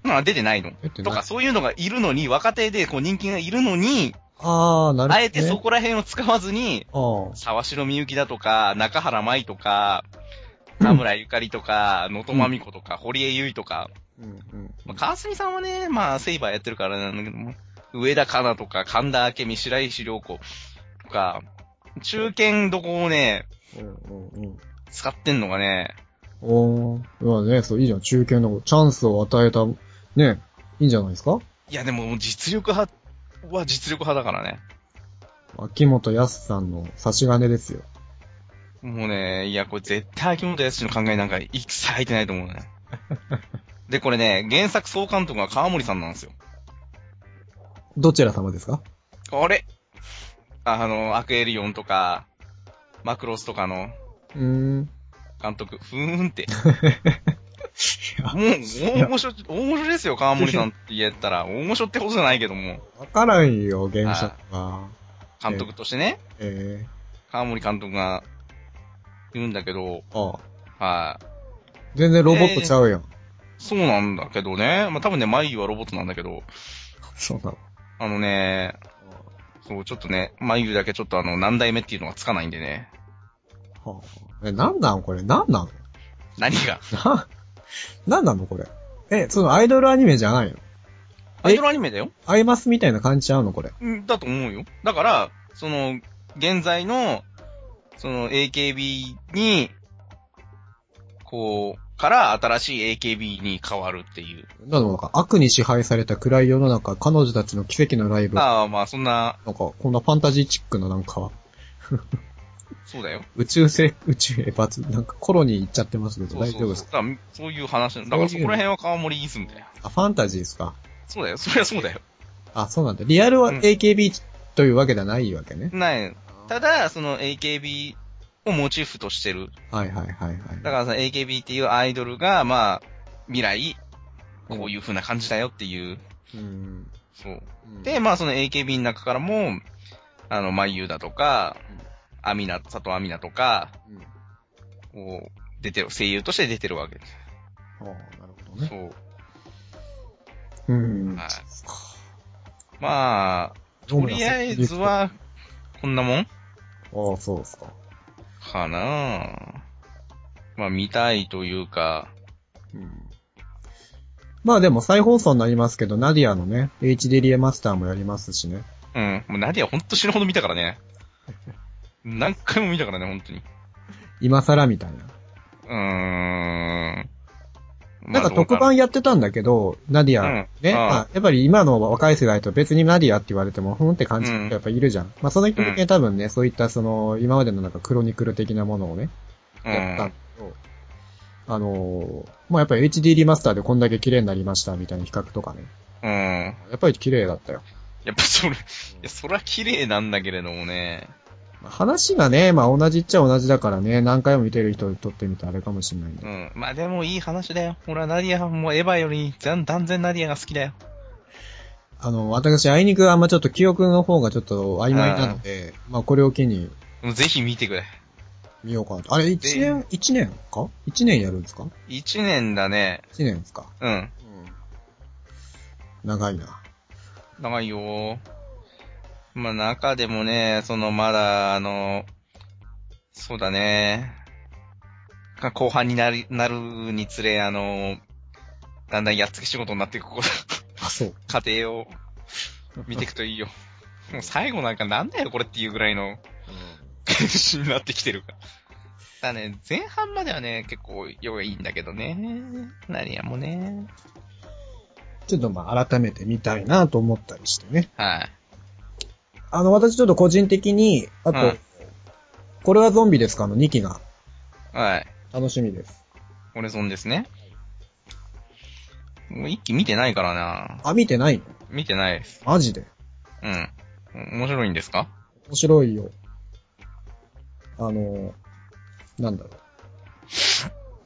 まあ出てないの。とか、そういうのがいるのに、若手でこう人気がいるのに、あー、なるほど、ね。あえてそこら辺を使わずに、あ沢城みゆきだとか、中原舞とか、田村ゆかりとか、野戸まみ子とか、堀江由衣とか、ー。うんうん。まあ、川澄さんはね、まあ、セイバーやってるからなんだけども、上田香奈とか、神田明美、白石良子とか、中堅どこをね、うんうんうん。使ってんのがね、おー。まあね、そう、いいじゃん。中堅のチャンスを与えた、ね、いいんじゃないですか？いやでも実力派は実力派だからね。秋元康さんの差し金ですよ。もうね、いや、これ絶対秋元康の考えなんか一切入ってないと思うね。で、これね、原作総監督が川森さんなんですよ。どちら様ですか？あれ？あの、アクエリオンとか、マクロスとかのうーん。監督、ふーんって。やもう、大御所、大御所ですよ、川森さんって言ったら。大御所ってことじゃないけども、わからんよ、現職は。監督としてね、え川森監督が言うんだけど、ー、ああ。はい。全然ロボットちゃうやん。そうなんだけどね。まあ、多分ね、マイユはロボットなんだけど、そうなの。あのね、そう、ちょっとね、マイユだけちょっとあの、何代目っていうのがつかないんでね。はあ、え、なんなん？これ。なんなの何が？な、なんなの？これ。え、そのアイドルアニメじゃないの？アイドルアニメだよ。アイマスみたいな感じちゃうの？これ。うんだと思うよ。だから、その、現在の、その AKB に、こう、から新しい AKB に変わるっていう。なのか、悪に支配された暗い世の中、彼女たちの奇跡のライブ。なんか、ああ、まあそんな、こんなファンタジーチックななんか、そうだよ。宇宙せ、宇宙へ罰、なんかコロニー行っちゃってますけど。大丈夫ですか？そういう話。だからそこら辺は川森イズムだよ。あ、ファンタジーですか？そうだよ。そりゃそうだよ。あ、そうなんだ。リアルはうん AKB というわけではないわけね。ない。ただ、その AKB をモチーフとしてる。はいはいはいはい。だからその AKB っていうアイドルが、まあ、未来、こういう風な感じだよっていう。うん。そう。うんで、、まあその AKB の中からも、あの、まゆだとか、アミナ、佐藤アミナとか、うんこう、出てる、声優として出てるわけです。ああ、なるほどね。そう。うん。はいまあ、とりあえずは、こんなもんああ、そうですか。かなまあ見たいというか、うん。まあでも再放送になりますけど、ナディアのね、HD リエマスターもやりますしね。うん。もうナディアほんと死ぬほど見たからね。何回も見たからね、ほんとに。今更みたいな。うーん。なんか特番やってたんだけど、ナディア、うんね、うんまあ、やっぱり今の若い世代と別にナディアって言われても、ふんって感じる人やっぱいるじゃん。まあその人的に多分ね、そういったその、今までのなんかクロニクル的なものをね、うん。やったんだけど、あのーまあやっぱり HD リマスターでこんだけ綺麗になりましたみたいな比較とかね。うん。やっぱり綺麗だったよ。やっぱそれ、いや、そら綺麗なんだけれどもね。まあ話がね、まあ同じっちゃ同じだからね、何回も見てる人にとってみたらあれかもしれないんだけどうん。まあでもいい話だよ。俺はナディア、もうエヴァより断断然ナディアが好きだよ。あの、私、あいにくあんまちょっと記憶の方がちょっと曖昧なので、まあこれを機にもうぜひ見てくれ。見ようかなと。あれ、一年、一年か？一年やるんですか？一年だね。一年ですか？うん。うん。長いな。長いよまあ中でもね、そのまだ、あの、そうだね。が後半になり、なるにつれ、あの、だんだんやっつけ仕事になっていくこあ、そう。過程を見ていくといいよ。もう最後なんかなんだよこれっていうぐらいの 感じになってきてるから。だね、前半まではね、結構よがいいんだけどね。何やもね。ちょっとまあ改めて見たいなと思ったりしてね。はい。あの、私ちょっと個人的に、あと、はいこれはゾンビですか？の2期がはい。楽しみです。オレゾンですね。もう一期見てないからな。あ、見てないの？見てないです。マジで？うん。面白いんですか？面白いよ。あの、なんだろう。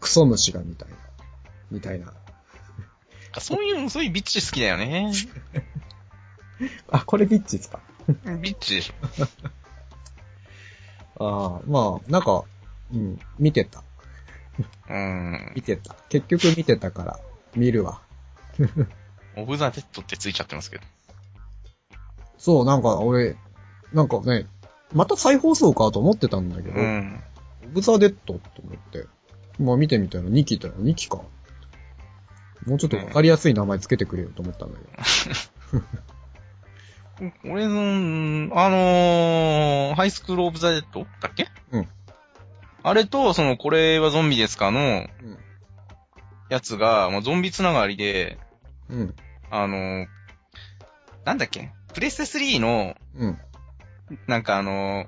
クソ虫がみたいな。みたいな。そういう、そういうビッチ好きだよね。あ、これビッチですか？ビッチでし ああ、まあ、なんか、うん、見てた。ょ。うん。見てた。結局見てたから、見るわ。オブザ・デッドってついちゃってますけど。そう、なんか俺、なんかね、また再放送かと思ってたんだけど、うん。オブザ・デッドって思って、まあ見てみたら2期だよ。2期か。もうちょっとわかりやすい名前つけてくれよと思ったんだけど。俺の、あのーハイスクールオブザ・デッド？だっけ？うん。あれと、その、これはゾンビですかの、うん。やつが、まあ、ゾンビつながりで、うん。あのーなんだっけ？プレステ3の、うん。なんかあのー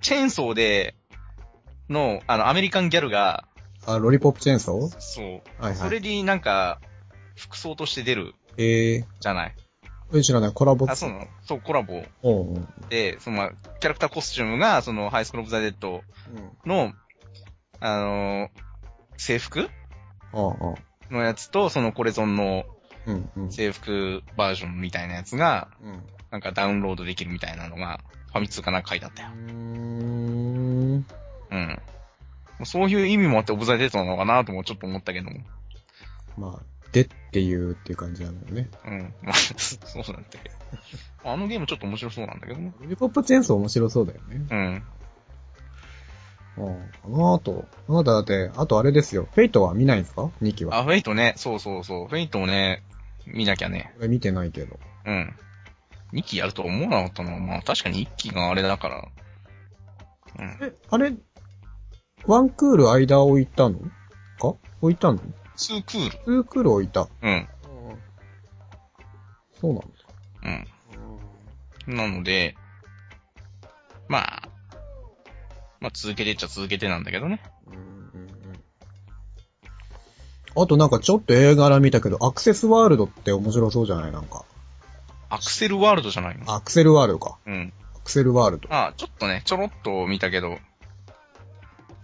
チェーンソーで、の、あの、アメリカンギャルが、あ、ロリポップチェーンソー？そう。はいはい。それになんか、服装として出るええじゃない。ー、知らない。コラボあ、そうなの？そう、コラボで、その、まあ、キャラクターコスチュームが、その、ハイスクールオブザ・デッドうん。の、あのー制服？のやつと、そのコレゾンの。制服バージョンみたいなやつが、うん。なんかダウンロードできるみたいなのが、ファミ通かなんか書いてあったよ。うーん。うん。そういう意味もあってオブザ・デッドなのかなともちょっと思ったけども。まあ、でっていうっていう感じなんだよね。うん。まあ、そうなんだけど。あのゲームちょっと面白そうなんだけどね。ロリポップチェーンソー面白そうだよね。うん。ああ、かなと。あなただって、あとあれですよ。フェイトは見ないんですか ?2 期は。あ、フェイトね。そうそうそう。フェイトをね、見なきゃね。俺見てないけど。うん。2期やるとは思わなかったな。まあ確かに1期があれだから。うん。え、あれ、ワンクール間置いたの？か？置いたの？2クール。ツークール置いた。うん。そうなんだ。うん。なので、まあ、まあ続けてっちゃ続けてなんだけどね。あとなんかちょっと映画ら見たけど、アクセスワールドって面白そうじゃない？なんか。アクセルワールドじゃないの？アクセルワールドか。うん。アクセルワールド。あ、ちょっとね、ちょろっと見たけど、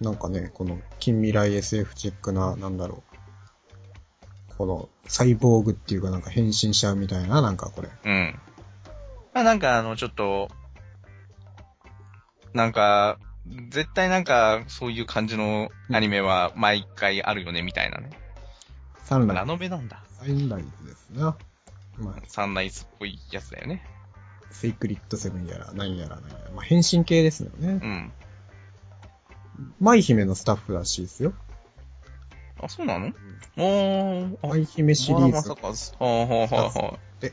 なんかね、この近未来 SF チックな、なんだろう。この、サイボーグっていうかなんか変身しちゃうみたいな、なんかこれ。うん。まあなんかあの、ちょっと、なんか、絶対なんか、そういう感じのアニメは毎回あるよね、みたいなね。サンライノベなんだ。ズ。サンライズですな。まあ、サンライズっぽいやつだよね。セイクリッドセブンやら、何やら何やら。まあ、変身系ですよねう。ん。舞姫のスタッフらしいですよ。あ、そうなの？おー、あ、舞姫シリーズまさ。か、はあ、はあ、はあ、はあ。で、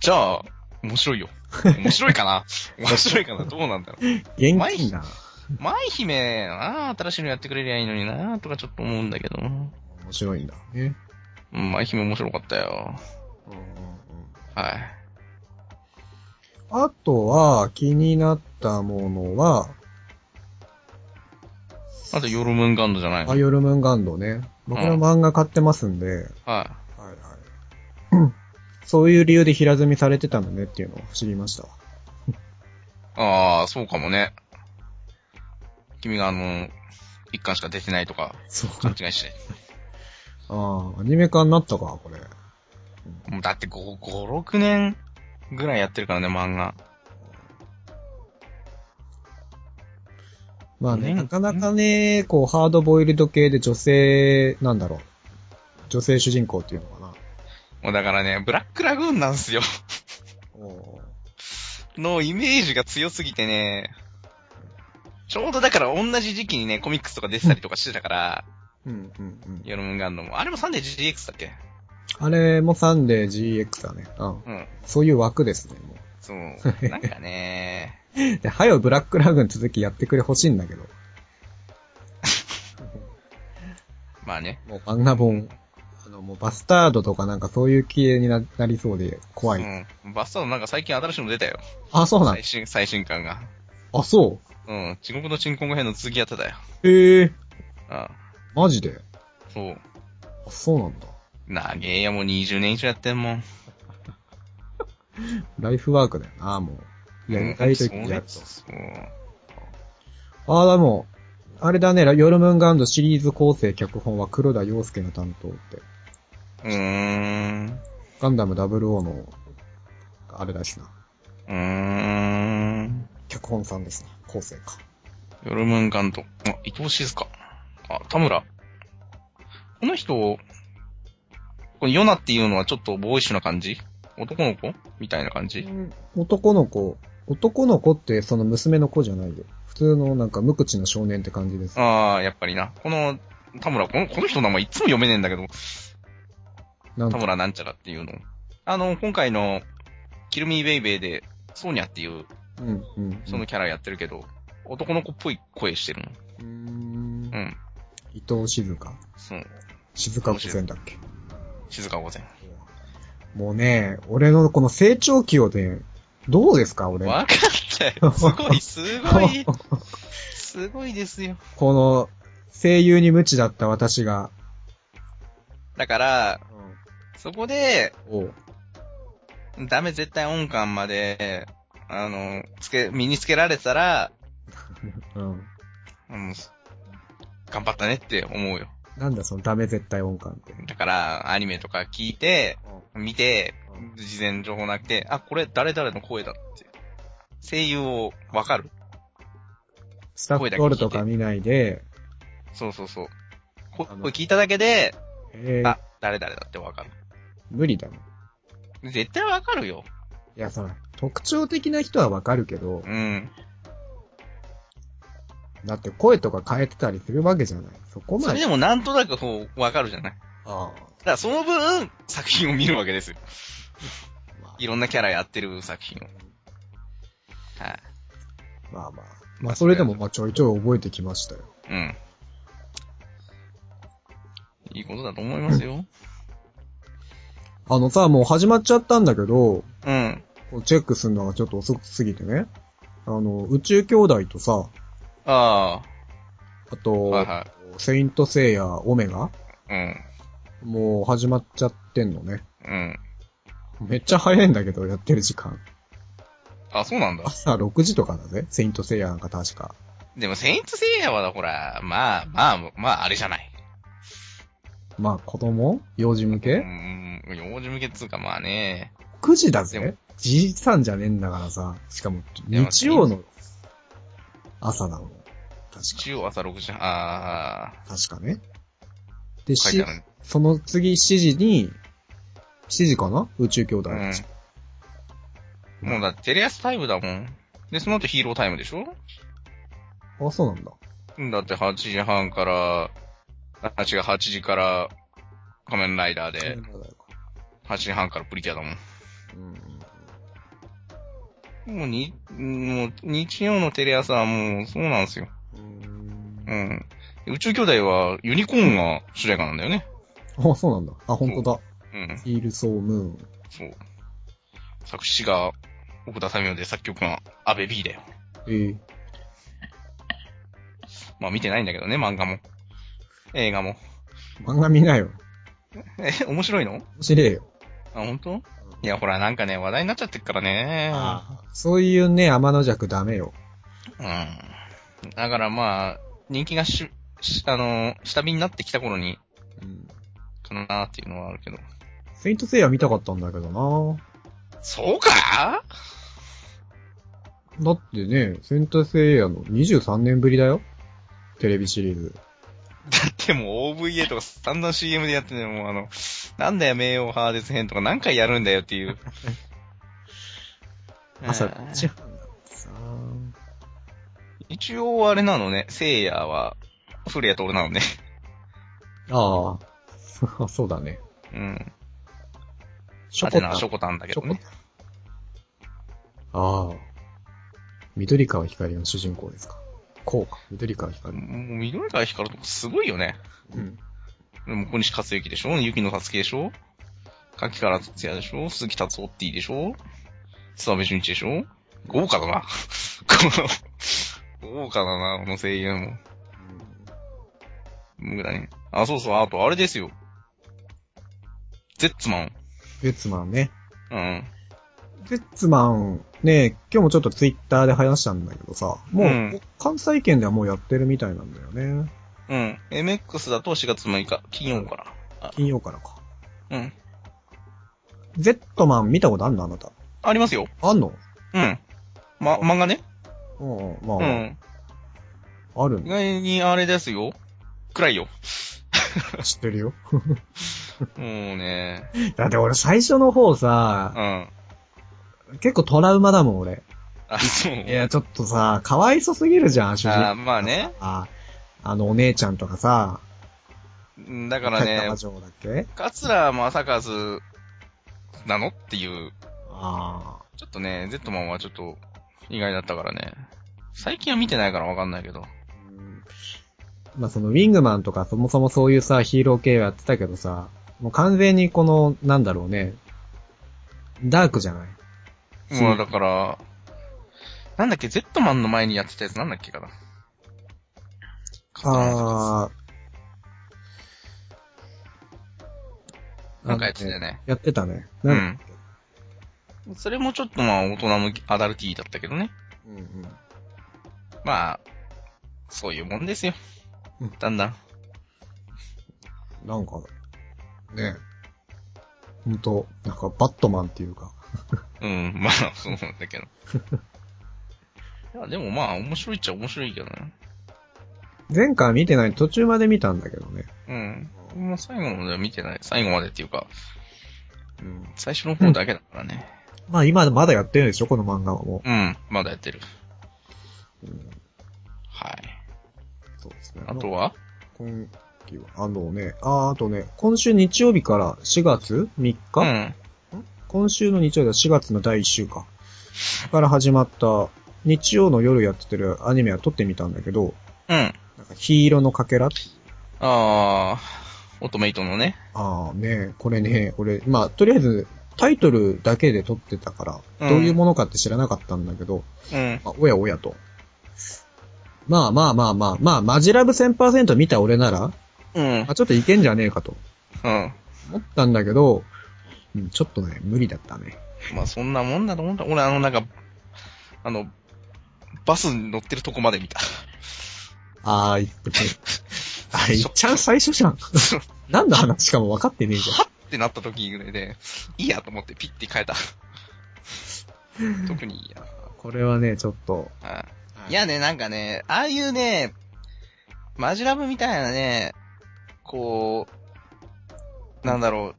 じゃあ、面白いよ。面白いかな？面白いかな？どうなんだろう。元気な。舞姫な新しいのやってくれりゃいいのになとかちょっと思うんだけど。面白いんだ。ね。うん、舞姫面白かったよ。うんうんうんはい。あとは、気になったものは、あと、ヨルムンガンドじゃないの？アヨルムンガンドね。僕の漫画買ってますんで、はいははい。う んそういう理由で平積みされてたのねっていうのを知りました。ああ、そうかもね。君があの、一巻しか出てないとか、そう。勘違いして。ああ、アニメ化になったか、これ。もうだって5、5、6年ぐらいやってるからね、漫画。まあね、ねなかなかね、こう、ハードボイルド系で女性、なんだろう。女性主人公っていうのかな。もうだからね、ブラックラグーンなんすよ。そのイメージが強すぎてね、ちょうどだから同じ時期にね、コミックスとか出てたりとかしてたから、うんうんうん。ヨルムンガンドも。あれもサンデー GX だっけ？あれもサンデー GX だね。うん。うん。そういう枠ですね、もそう。なんかね、う。で、はよブラックラグーン続きやってくれほしいんだけど。まあね。もう漫画本。あの、もうバスタードとかなんかそういう系にななりそうで怖い。うん。バスタードなんか最近新しいの出たよ。あ、そうなん最新、最新刊が。あ、そうん。地獄の鎮魂編の続きやってたよ。う。へえ、あマジで？そう。あ、そうなんだ。なげえや、もう20年以上やってんもん。ライフワークだよな、もう。やりたいときうんやると。ああ、でも、あれだね、ヨルムンガンドシリーズ構成脚本は黒田洋介の担当って。うーん。ガンダム00の、あれだしな。うーん。脚本さんですね。構成か。ヨルムンガンド。あ、伊藤静香。あ、田村。この人、このヨナっていうのはちょっとボーイッシュな感じ？男の子？みたいな感じ？男の子。男の子ってその娘の子じゃないよ。普通のなんか無口な少年って感じです。ああ、やっぱりな。この、田村、このこの人の名前いつも読めねえんだけど、なんか田村なんちゃらっていうの。あの、今回の、キルミーベイベーで、ソーニャっていう、うん、うん。そのキャラやってるけど、男の子っぽい声してるの。うーんう。ん。伊藤静香？そう。静香御前だっけ？静か御前。もうね、俺のこの成長期をね、どうですか俺。わかったよ。すごい、すごい。すごいですよ。この、声優に無知だった私が。だから、そこで、ダメ絶対音感まで、あの、つけ、身につけられたら、うん。うん、頑張ったねって思うよ。なんだそのダメ絶対音感って。だから、アニメとか聞いて、見てう、事前情報なくて、あ、これ誰々の声だって。声優をわかるスタッフロールとか見ないで、そうそうそう。こあの声聞いただけで、えーあ、誰々だってわかる。無理だもん。絶対わかるよ。いや、その、特徴的な人はわかるけど、うん。だって声とか変えてたりするわけじゃない。そこまで。それでもなんとなくこう、わかるじゃない？あだからその分、作品を見るわけですよ。あまあいろんなキャラやってる作品を。はい。まあまあ。まあ、それでもまあちょいちょい覚えてきましたよ。うん。いいことだと思いますよ。あのさ、もう始まっちゃったんだけど、うん。こうチェックするのがちょっと遅すぎてね。あの、宇宙兄弟とさ、ああと、あ。はいはセイントセイヤオメガ？い。うん。もう始まっちゃってんのね。うん。めっちゃ早いんだけど、やってる時間。あ、そうなんだ。朝6時とかだぜ。セイントセイヤなんか確か。でも、セイントセイヤはだ、ほら、まあ、まあ、まあ、あれじゃない。まあ、子供？幼児向うけん、幼児向けっつうか、まあね。?9 時だでぜも。じいさんじゃねえんだからさ。しかも、日曜の朝だもん。確中央朝6時、あか、確かね。で、あ、書いてしある。その次7時に、7時かな？宇宙兄弟。うん。もうだってテレ朝タイムだもん。で、その後ヒーロータイムでしょ？あ、そうなんだ。だって8時半から、あ、違う、8時から仮面ライダーで、8時半からプリキュアだもん。うんもうに、もう、日曜のテレ朝はもう、そうなんですよ。うんうん。宇宙兄弟は、ユニコーンが主題歌なんだよね。あ、そうなんだ。あ、本当だ。うん。ヒールソームーン。そう。作詞が、奥田民生で作曲が、安倍 B だよ。ええまあ見てないんだけどね、漫画も。映画も。漫画見なよ。え、面白いの？面白えよ。あ、本当？いや、ほら、なんかね、話題になっちゃってっからね。あそういうね、天の弱ダメよ。うん。だからまあ、人気がし、しあの、下火になってきた頃に、うん。かなっていうのはあるけど。セイントセイヤ見たかったんだけどなそうか？だってね、セイントセイヤの23年ぶりだよ。テレビシリーズ。だってもう OVA とか散々 CM でやっててもうあの、なんだよ、名誉ハーデス編とか何回やるんだよっていう。朝うん6時半だってさ一応あれなのね、聖夜は、古谷徹なのね。ああ。そうだね。うん。ショコタン。ショコタンだけどね。ああ。緑川光の主人公ですか。こうか。緑川光。もう緑川光るとこすごいよね。うん。でも小西克幸でしょ雪野達樹でしょ柿原哲也でしょ鈴木達夫っていいでしょ諏訪部純一でしょ豪華だな。この、豪華だな、この声優も。無駄に。あ、そうそう、あとあれですよ。ゼッツマン。ゼッツマンね。うん。ゼッツマン、ね今日もちょっとツイッターで話したんだけどさ、もう、うん関西圏ではもうやってるみたいなんだよね。うん。MX だと4月6日、金曜から。金曜からか。うん。ゼットマン見たことあんのあなた？ありますよ。あんの？うん。ま、漫画ね。うん、まあ、うん。意あるんだ。外にあれですよ。暗いよ。知ってるよ。もうね。だって俺最初の方さう、ん。結構トラウマだもん俺。あ、そう。いや、ちょっとさ、かわいそすぎるじゃん、主人公。あまあね。あ、あのお姉ちゃんとかさ、うんだからね埼玉、城だっけ？桂正和なの？っていう。あちょっとね、ゼットマンはちょっと意外だったからね。最近は見てないからわかんないけど。あ。うんまあそのウィングマンとかそもそもそういうさ、ヒーロー系をやってたけどさ、もう完全にこの、なんだろうね、ダークじゃない？そうもうだから、なんだっけ、ゼットマンの前にやってたやつなんだっけかな。ああ。なんかやってたよね。やってたね。うん。それもちょっとまあ大人向き、アダルティーだったけどね。うんうん。まあ、そういうもんですようん。だんだん。なんか、ねほんと、なんかバットマンっていうか。うん、まあ、そうなんだけど。いや、でもまあ、面白いっちゃ面白いけどね。前回見てない途中まで見たんだけどね。うん。もう最後までは見てない。最後までっていうか、うん。最初の方だけだからね。まあ今まだやってるでしょこの漫画はもうん、まだやってる。う。うん、はい。そうですね。あとは？今期は、あのね、あーあとね、今週日曜日から4月3日、うん。今週の日曜日は4月の第1週か。から始まった、日曜の夜やってるアニメは撮ってみたんだけど、うん。なんか、黄色のかけら？あー、オトメイトのね。ああね、これね、俺、まあ、とりあえず、タイトルだけで撮ってたから、うんどういうものかって知らなかったんだけど、うん。まあ、おやおやと。まあまあまあまあ、まあ、マジラブ1000%見た俺なら、うん。あ、ちょっといけんじゃねえかとうん。思ったんだけど、うん、ちょっとね、無理だったね。まあ、そんなもんだと思った。俺、あの、なんか、あの、バスに乗ってるとこまで見た。あー、いっ あ、いっちゃう最初じゃん。何の話かも分かってねえじゃん。はってなった時で、いいやと思ってピッて変えた。特にいいや。これはね、ちょっと。いやね、なんかね、ああいうね、マジラブみたいなね、こう、なんだろ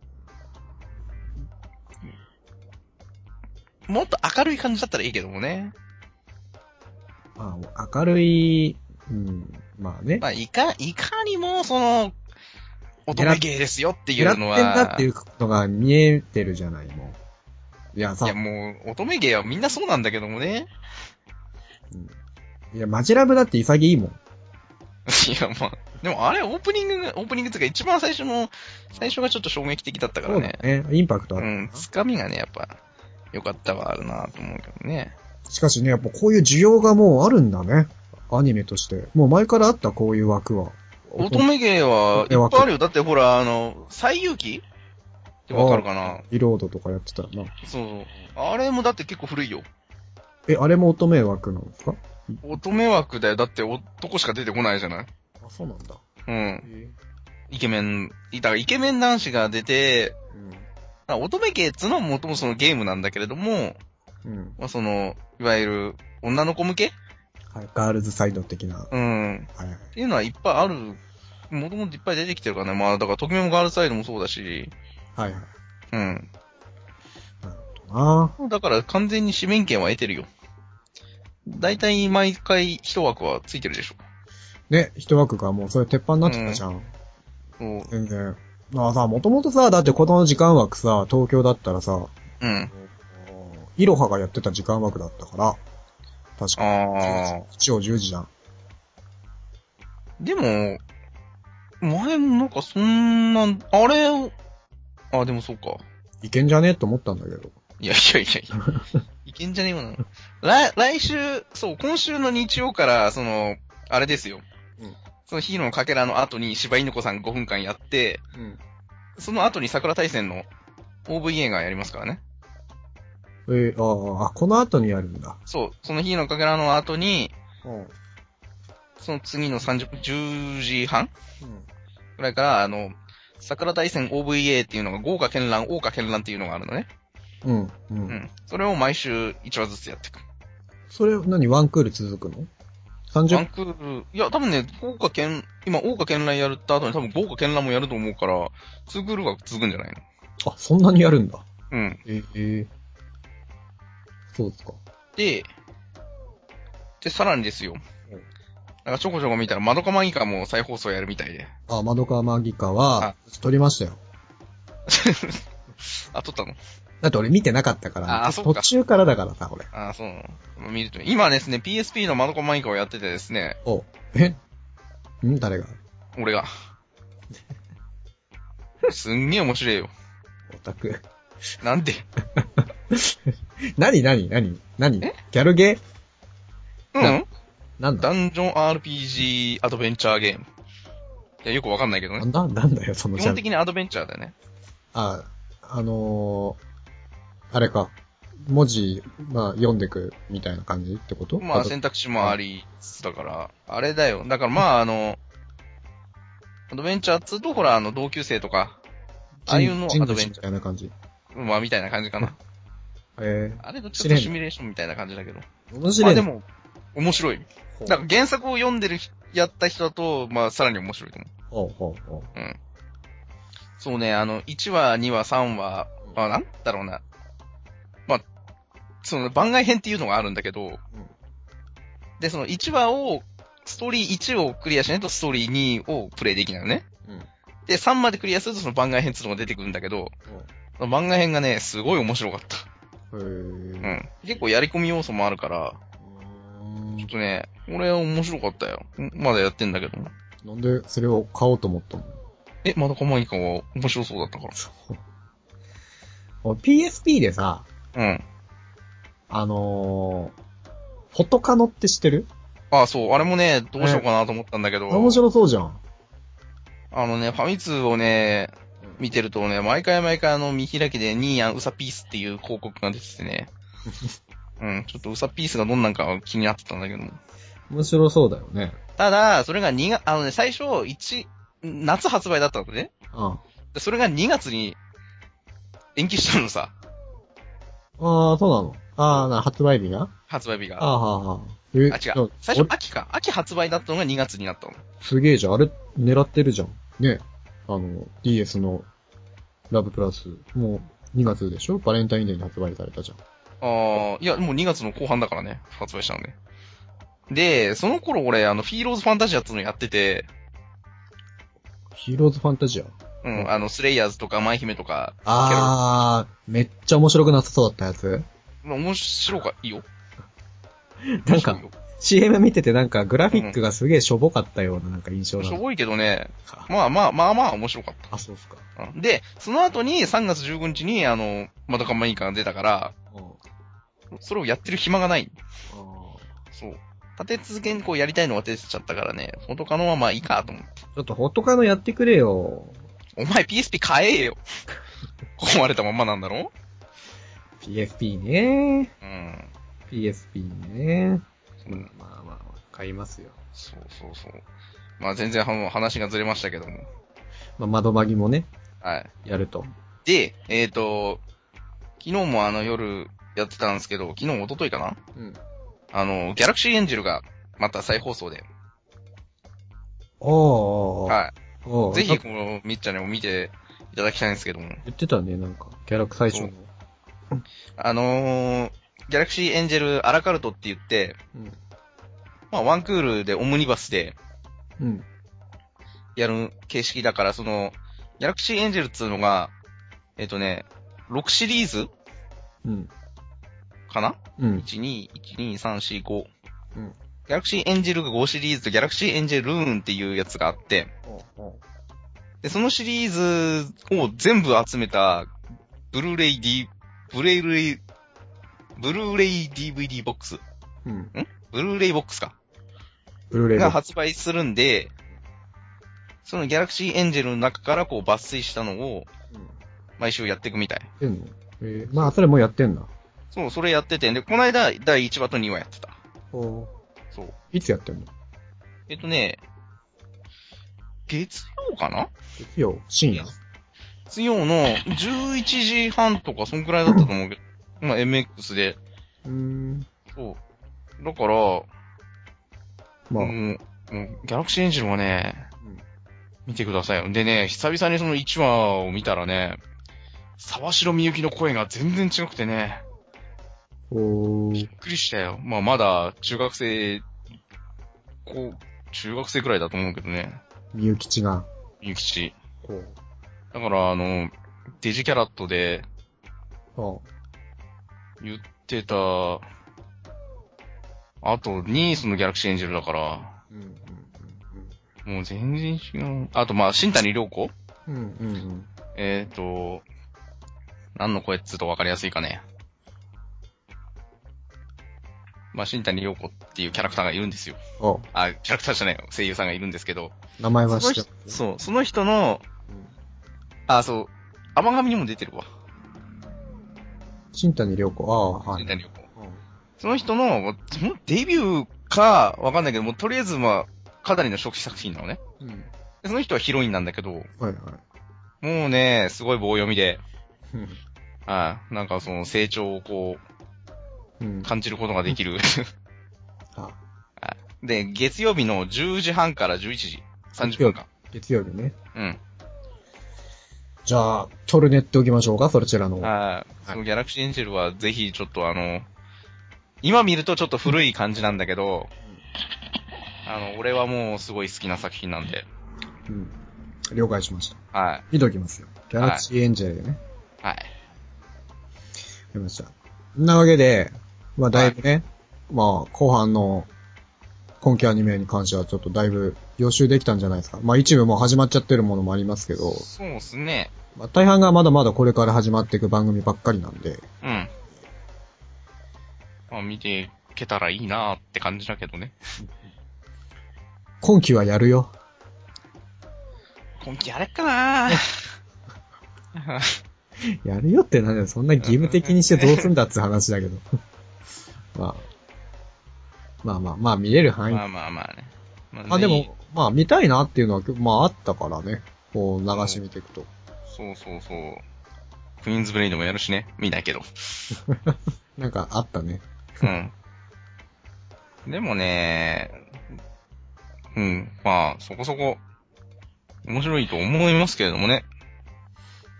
う、もっと明るい感じだったらいいけどもね。まあ、明るい、うん、まあね。まあ、いか、いかにも、その、乙女芸ですよってい狙ってんうのは、だっていうのが見えてるじゃない、もう。いやさ、いやもう、乙女芸はみんなそうなんだけどもね。いや、マジラブだって潔いもん。いや、まあ、でもあれ、オープニングが、オープニングっていうか一番最初の、最初がちょっと衝撃的だったからね。ね。インパクトある。うん、つかみがね、やっぱ、良かったはあるなと思うけどね。しかしね、やっぱこういう需要がもうあるんだね。アニメとして。もう前からあったこういう枠は。乙女芸はいっぱいあるよ。だってほら、あの、最遊記？ってわかるかな？リロードとかやってたらな。そうそう。あれもだって結構古いよ。え、あれも乙女枠なんですか？乙女枠だよ。だって男しか出てこないじゃない？あ、そうなんだ。うん。へイケメン、だからイケメン男子が出て、うん。あ乙女芸っつうのはもともとそのゲームなんだけれども、うん。まあ、その、いわゆる女の子向け？はい。ガールズサイド的な。うん。はい。っていうのはいっぱいある。もともといっぱい出てきてるからね。まあ、だから、ときめもガールズサイドもそうだし、はいはい。うん。なるほどな。だから、完全に紙面権は得てるよ。だいたい毎回一枠はついてるでしょ。ね、一枠がもうそれ鉄板になってたじゃん。そう。全然。まあさ、もともとさ、だってこの時間枠さ、東京だったらさ、うん。イロハがやってた時間枠だったから、確かああ。一応10時じゃん。でも、前もなんかそんな、あれ、あ、でもそうか。いけんじゃねえと思ったんだけど。いやいやいやいや。いけんじゃねえよな。来、来週、そう、今週の日曜から、その、あれですよ。うんそのヒーローのかけらの後に柴犬子さん5分間やって、うん。その後に桜大戦の OVA がやりますからね。えー、ああ、あ、この後にやるんだ。そう、そのヒーローのかけらの後に、うん。その次の30分、10時半うん。ぐらいから、あの、桜大戦 OVA っていうのが豪華絢爛、豪華絢爛っていうのがあるのね。うん。う。うんん。それを毎週1話ずつやっていく。それ、何？ワンクール続くの？ワン ?30? クール、いや、多分ね、豪華剣、今、豪華剣乱やった後に多分豪華剣乱もやると思うから、ツークールが続くんじゃないのあ、そんなにやるんだ。うん。ええそうですか。で、で、さらにですよ。なんかちょこちょこ見たら、マドカマギカも再放送やるみたいで。あ、マドカマギカは、撮りましたよ。あ、撮ったの？だって俺見てなかったから、あそっか途中からだからさ、俺。あ、そう見ると。今ですね、PSP のマドカマギカをやっててですね、お、え？ん？誰が？俺が。すんげえ面白いよ。オタク。なんで？何何何何？え？ギャルゲー？うんなんだ？ダンジョン RPG アドベンチャーゲーム。いや、よくわかんないけどね。なんだ？なんだよ、その基ジャンル本的にアドベンチャーだよね。あ、あのー、あれか。文字、まあ、読んでくみたいな感じってこと？まあ選択肢もありつつだから、あれだよ。だからまああの、アドベンチャー2とほらあの同級生とか、ああいうのをアドベンチみたいな感じ。まあみたいな感じかな。えあれどっちかとシミュレーションみたいな感じだけど。ー、面白いね。まあでも、面白い。だから原作を読んでる人、やった人だと、まあさらに面白いと思う。ほうほうほうん。そうね、あの、1話、2話、3話、まあなんだろうな。まあ、その番外編っていうのがあるんだけど、で、その1話を、ストーリー1をクリアしないとストーリー2をプレイできないのね。う。うん。で、3までクリアするとその番外編っていうのが出てくるんだけど、その番外編がね、すごい面白かった。へー。うん。結構やり込み要素もあるから、うちょっとね、俺は面白かったよ。んまだやってんだけど。んなんでそれを買おうと思ったの？え、まだかまいかは面白そうだったから。俺 PSP でさ、うん。あのー、フォトカノって知ってる？あ、そう、あれもね、どうしようかなと思ったんだけど、面白そうじゃん。あのね、ファミ通をね、見てるとね、毎回毎回あの、見開きでニーヤンウサピースっていう広告が出ててね。うん、ちょっとウサピースがどんなんかは気になってたんだけど。面白そうだよね。ただ、それが2月、あのね、最初、1、夏発売だったのね。あでそれが2月に延期したのさ、ああ、そうなの。ああ、な、発売日が？発売日が。ああ、はあ、はあ。えあ、違う。最初、秋か。秋発売だったのが2月になったの。すげえじゃん。あれ、狙ってるじゃん。ね。あの、DS のラブプラス、もう2月でしょ？バレンタインデーに発売されたじゃん。ああ、いや、もう2月の後半だからね、発売したのね。で、その頃俺、あの、フィーローズファンタジアっていうのやってて、ヒーローズファンタジア？うん、あの、スレイヤーズとか、マイヒメとか、ああ、めっちゃ面白くなさそうだったやつ？まあ面白か、いいよ。なんか CM 見ててなんかグラフィックがすげえしょぼかったようななんか印象だしょぼいけどね、まあまあ、まあまあ面白かっあ、そうっすか。た。うんで、その後に3月15日に、あの、またかまいいかが出たから、それをやってる暇がない。そう。立て続けにこうやりたいのが出てちゃったからね、フォトカノはまあいいかと思って。ちょっとホットカノやってくれよ。お前 PSP 買えよ。壊れたまんまなんだろ？PSP ね。うん PSP ね。そうまあまあまあ、買いますよ。そうそうそう。まあ全然は話がずれましたけども。まあ、窓マギもね、はい。やると。で、えっ、と、昨日もあの夜やってたんですけど、昨日、一昨日かな？うん。あの、ギャラクシーエンジェルがまた再放送で。おー。はおーい。ぜひ、この、みっちゃんにも見ていただきたいんですけども。言ってたね、なんか、キャラク最初の。あのー、ギャラクシーエンジェルアラカルトって言って、うん。まあワンクールでオムニバスでうん。やる形式だから、その、ギャラクシーエンジェルっていうのが、えっ、とね、6シリーズうん。かな？うん。1、2、1、2、3、4、5。うんギャラクシーエンジェルが5シリーズとギャラクシーエンジェルルーンっていうやつがあって、で、そのシリーズを全部集めた、ブルーレイ D、ブレイレイ、ブルーレイ DVD ボックス。うん。ブルーレイボックスか。ブルーレイが発売するんで、そのギャラクシーエンジェルの中からこう抜粋したのをうん。毎週やっていくみたい。やってんの？えー、まあ、それもうやってんだ。そう、それやってて、で、この間第1話と2話やってた。おそう。いつやってんの？えっとね、月曜かな？月曜、深夜？月曜の11時半とかそんくらいだったと思うけど、まあ MX で。うーん。そう。だから、まあ、もう、もう、ギャラクシーエンジェルはね、うん見てくださいよ。でね、久々にその1話を見たらね、沢城みゆきの声が全然違くてね、びっくりしたよ。まあまだ中学生、こう、中学生くらいだと思うけどね、みゆきちが。みゆきち。だからあの、デジキャラットであ言ってた、後にそのギャラクシーエンジェルだから、うんうんもう全然違う。あとまあ、新谷涼子？うんうん。うんうんうん。えっ、ー、と、何の声っつうと分かりやすいかね。まあ、新谷涼子っていうキャラクターがいるんですよ。あ、あ、キャラクターじゃないよ。声優さんがいるんですけど。名前は知ってますそう、その人の、あ、そう、甘神にも出てるわ。新谷涼子。ああ、はい。新谷涼子。うんその人の、デビューか、わかんないけど、もうとりあえずまあ、かなりの初期作品なのね。うん。でその人はヒロインなんだけど、はいはい。もうね、すごい棒読みで、うんはい。なんかその成長をこう。感じることができる。あ、で、月曜日の10時半から11時。30分間。月曜日ね。うん。じゃあ、トルネっておきましょうか、そちらの。はい。そのギャラクシーエンジェルはぜひちょっとあの、今見るとちょっと古い感じなんだけど、あの、俺はもうすごい好きな作品なんで、うん。了解しました。はい。見ときますよ。ギャラクシーエンジェルでね。はい。わかりました。なわけで、まあだいぶね、まあ後半の今期アニメに関してはちょっとだいぶ予習できたんじゃないですか。まあ一部もう始まっちゃってるものもありますけど、そうですね。まあ大半がまだまだこれから始まっていく番組ばっかりなんで、うん。まあ見ていけたらいいなーって感じだけどね。今期はやるよ。今期やれっかなーやるよってなんだよ。そんな義務的にしてどうすんだって話だけど。まあ。まあまあ、まあ見れる範囲。まあまあまあね。まあでも、まあ見たいなっていうのは、まああったからね。こう流し見ていくと。そうそうそう。クイーンズブレイドもやるしね。見ないけど。なんかあったね。うん。でもね、うん、まあ、そこそこ、面白いと思いますけれどもね。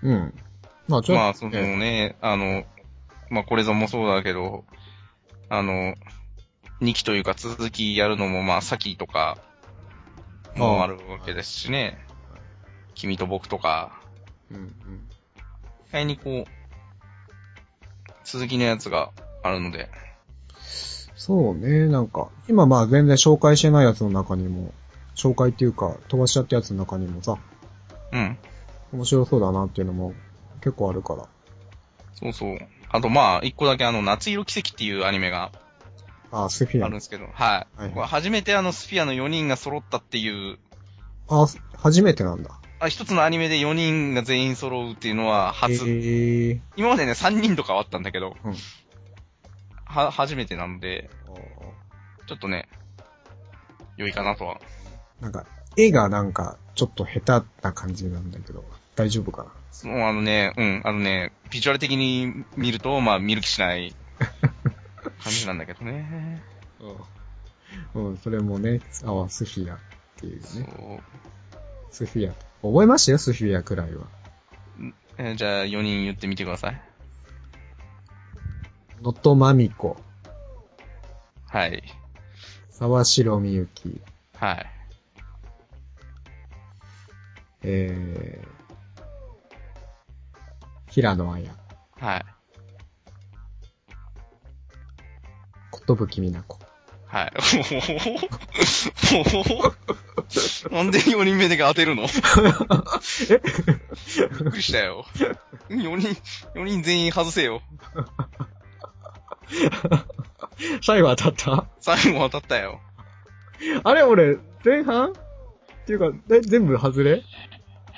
うん。まあちょっと、まあ、そのね、あの、まあ、これぞもそうだけど、あの、2期というか続きやるのも、まあ、先とか、もあるわけですしね。君と僕とか、うんうん。意外にこう、続きのやつがあるので、そうね、なんか、今まあ全然紹介してないやつの中にも、紹介っていうか、飛ばしちゃったやつの中にもさ、うん。面白そうだなっていうのも結構あるから。そうそう。あとまあ、一個だけあの、夏色奇跡っていうアニメがあ、スフィアあるん。ですけど、はい。はい初めてあの、スフィアの4人が揃ったっていう、あ、初めてなんだ。あ一つのアニメで4人が全員揃うっていうのは初。えー、今までね、3人とかはあったんだけど、うんは、初めてなので、ちょっとね、良いかなとは。なんか、絵がなんか、ちょっと下手な感じなんだけど、大丈夫かな？そのあのね、うん、あのね、ビジュアル的に見ると、まあ、見る気しない 感じなんだけどね。うん、それもね、あ、スフィアっていうそうね。。スフィア。覚えましたよ、スフィアくらいは。えーじゃあ、4人言ってみてください。のとまみこ、はい。沢城みゆき、はい。えー、平野綾、はい。ことぶきみなこ。はい。なんで4人目だけ当てるの？びっくりしたよ。4人、4人全員外せよ。最後当たっ最後当たったよ。たあれ俺、前半？っていうか、え全部外れ？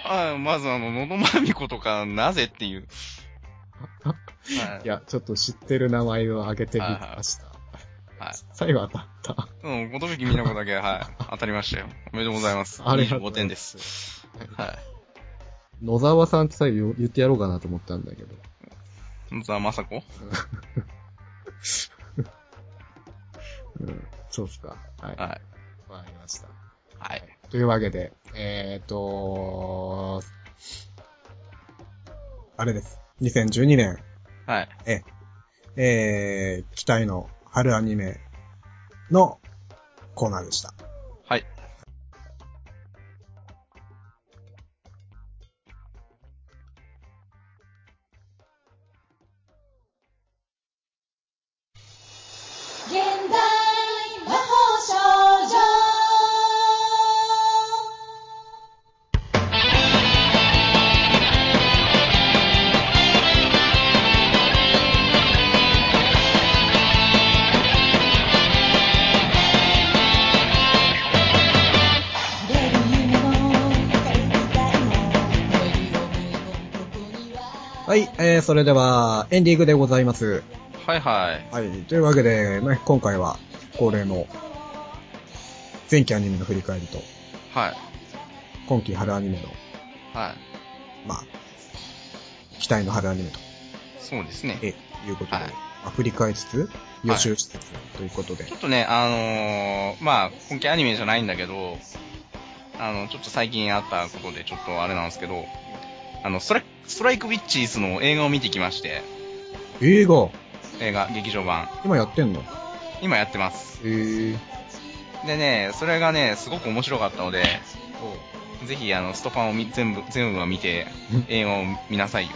あまずあの、のどまみことか、なぜっていう。は いいや、ちょっと知ってる名前を挙げてみました。はい。最後当たった。うん、ことぶきみなこだけ、はい。当たりましたよ。おめでとうございます。ありがとうご25ざいま点です。す。はい。野沢さんって最後言ってやろうかなと思ったんだけど。野沢雅子？うん、そうっすか。はい。はい。わかりました。はい。というわけで、えーと、あれです。2012年、はい。え、えー、期待の春アニメのコーナーでした。えー、それでは、エンディングでございます。はいはい。はい、というわけで、ね、今回は、恒例の、前期アニメの振り返りと、はい。今期春アニメの、はい。まあ、期待の春アニメと、そうですね。え、いうことで、はいまあ、振り返りつつ、予習しつつ、ということでちょ、っとね、あのー、まあ、今期アニメじゃないんだけど、あの、ちょっと最近あったことで、ちょっとあれなんですけど、あの、ストライストライクウィッチーズの映画を見てきまして、映画、映画、劇場版。今やってんの？今やってます。へー。でね、それがね、すごく面白かったので、ぜひ、あの、ストパンをみ全部、全部は見て、映画を見なさいよ。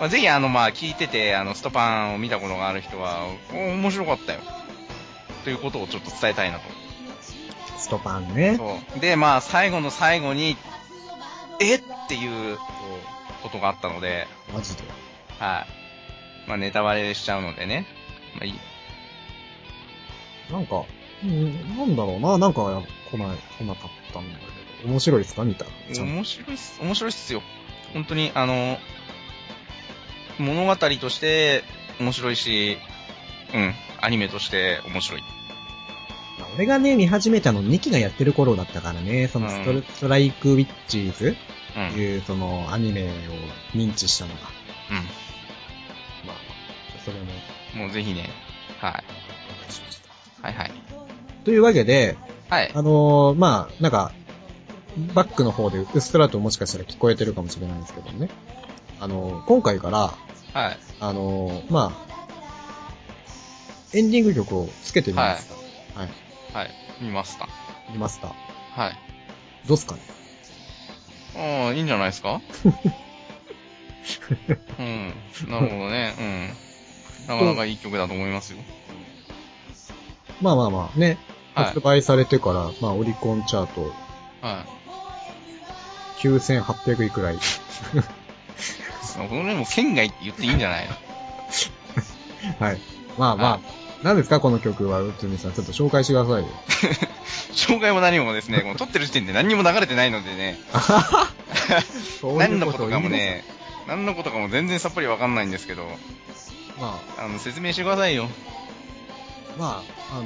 まあ、ぜひ、あの、まあ、聞いてて、あの、ストパンを見たことがある人は、お面白かったよ。ということをちょっと伝えたいなと。ストパンね。そう。で、まあ、最後の最後に、え？っていうことがあったので、マジで？はい。まあ、ネタバレしちゃうのでね。まあ、いい。なんか、うん、なんだろうな、なんか来ない、来なかったんだけど、面白いですか？見たちゃんと面白いっす、面白いっすよ。本当に、あの、物語として面白いし、うん、アニメとして面白い。まあ俺がね、見始めたの2期がやってる頃だったからね、そのスト,、うんストライクウィッチーズうん。うん。いう、その、アニメを認知したのが、まあ、それももうぜひね、はい。しました。はいはい。というわけで、はい。あのーまあ、なんか、バックの方でうっすらともしかしたら聞こえてるかもしれないんですけどね。あのー今回から、はい。あのーまあ、エンディング曲をつけてみました。はい。はい。見ました。見ました。はい。どうっすかね？ああ、いいんじゃないですか？うん。なるほどね。うん。なかなかいい曲だと思いますよ。まあまあまあ、ね。はい発売されてから、まあ、オリコンチャートはい。9800位くらい。それも県外って言っていいんじゃないの？はい。まあまあ、何ですかこの曲は、うつみさん。ちょっと紹介してくださいよ。障害も何もですね、この撮ってる時点で何にも流れてないのでね、何のことかもね、何のことかも全然さっぱりわかんないんですけど、まあの、説明してくださいよ。あ、まあ、あの、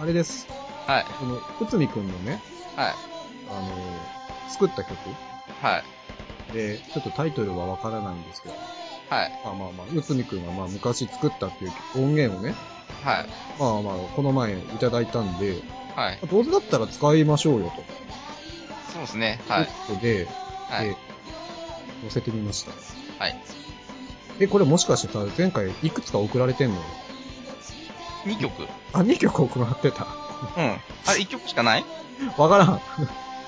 あれです。はい。この、うつみくんのね、はい。あの、作った曲はい。で、ちょっとタイトルはわからないんですけど、はい。まあまあまあ、うつみくんがまあ昔作ったっていう音源をね、はい。まあまあ、この前いただいたんで、はい。どうせだったら使いましょうよと。そうですね。はい。ということで、はいで。載せてみました。はい。え、これもしかしてさ、前回いくつか送られてんの？2曲。あ、2曲送られてた。うん。あれ、1曲しかない？わからん。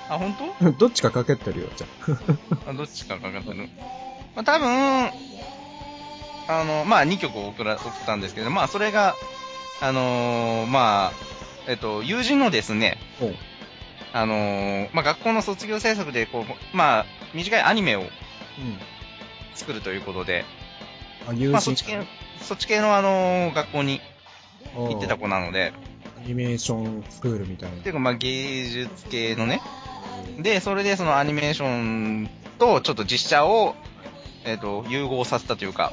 あ、本当？どっちかかけてるよ、じゃあ どっちかかかってる。まあ、多分、あの、まあ、2曲送ら、送ったんですけど、まあ、それが、あのーまあ、えっと、友人のですね、あ。のーまあ、学校の卒業制作で、こう、まあ、短いアニメをうん。作るということで、あ、友人。まあ、そっち系、そっち系のあのー学校に行行ってた子なので、アニメーションスクールみたいな。っていうか、まあ、芸術系のね、で、それでそのアニメーションとちょっと実写を、えっ、と、融合させたというか、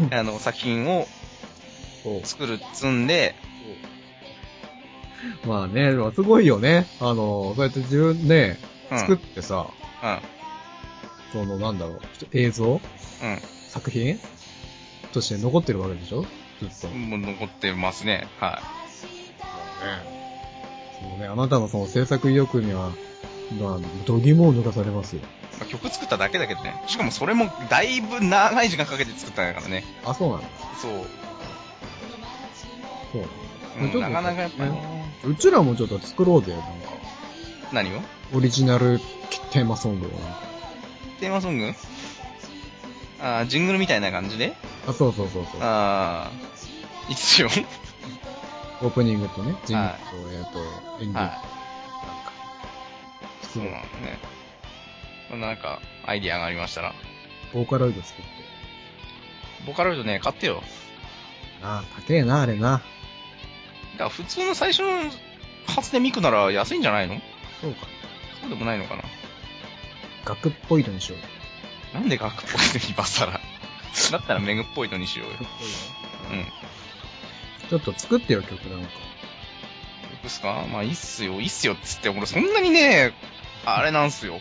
うんあの、作品を作るっつんで、まあね、すごいよね。あの、そうやって自分ね、うん。作ってさ、うん。その、なんだろう、映像作品として残ってるわけでしょ？ずっと。うん。もう残ってますね。はそうね、あなたのその制作意欲には、まあ、度肝を抜かされますよ。まあ曲作っただけだけどね。しかもそれもだいぶ長い時間かけて作ったんだからね。あ、そうなんだ。そう。そう。うんなかなかやっぱね。うちらもちょっと作ろうぜ、なんか。何を？オリジナルテーマソングをなんか。テーマソング？あージングルみたいな感じで？あ、そうそうそうそう。ああ、一応？オープニングとね、ジングルはと、えっ、と、エンディング。はなんか、そうなんだね。まあなんか、アイディアがありましたら。ボーカロイド作って。ボカロイドね、買ってよ。ああ、高えな、あれな。だから普通の最初の初音ミクなら安いんじゃないの？そうか。そうでもないのかな？楽っぽいのにしようよ。なんで学っぽいのに今更？だったらメグっぽいのにしようよ。うん。のちょっと作ってよ、曲なんか。曲っすか？まあいいっすよ、いいっすよっつって、俺そんなにね、あれなんすよ。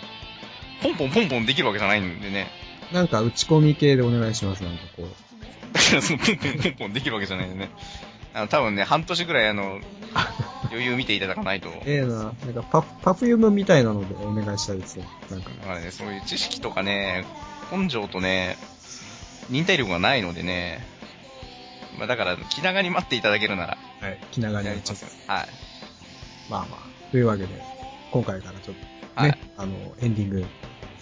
ポンポンポンポンできるわけじゃないんでね。なんか打ち込み系でお願いします、なんかこう。だからそのポンポンポンポンできるわけじゃないんでね。あの、多分ね、半年ぐらいあの、余裕見ていただかないと。ええな。なんかパフ、パフュームみたいなのでお願いしたいですよ。なんか。だからね、そういう知識とかね、根性とね、忍耐力がないのでね、まあだから気長に待っていただけるなら、はい。気長にやりますよ。はい。まあまあ。というわけで、今回からちょっと、ね、はいあの、エンディング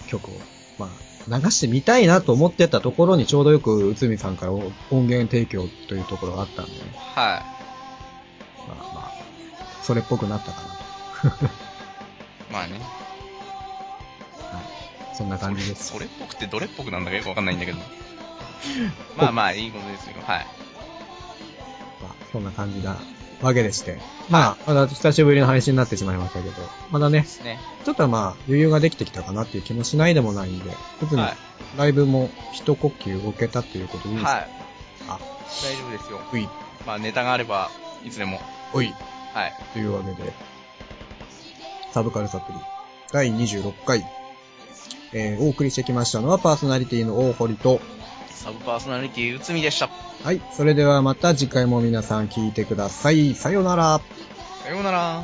曲を、まあ、流してみたいなと思ってたところにちょうどよく、内海さんから音源提供というところがあったんで、ね、はまあまあ、それっぽくなったかなと。い。まあね。はい。そんな感じです。それっぽくてどれっぽくなんだかよくわかんないんだけど。まあまあ、いいことですよ。はい。まあ、そんな感じなわけでして。まあ、まだ久しぶりの配信になってしまいましたけど、まだねね。ちょっとまあ、余裕ができてきたかなっていう気もしないでもないんで、別にはい。ライブも一呼吸置けたっていうことでいいですか、はい。あ、大丈夫ですよ。うい、まあネタがあれば、いつでも。おい、はい。というわけで、サブカルサプリ、第26回、えー、お送りしてきましたのはパーソナリティの大堀と、サブパーソナリティ、内海でした。はい、それではまた次回も皆さん聞いてください。さようなら。さようなら。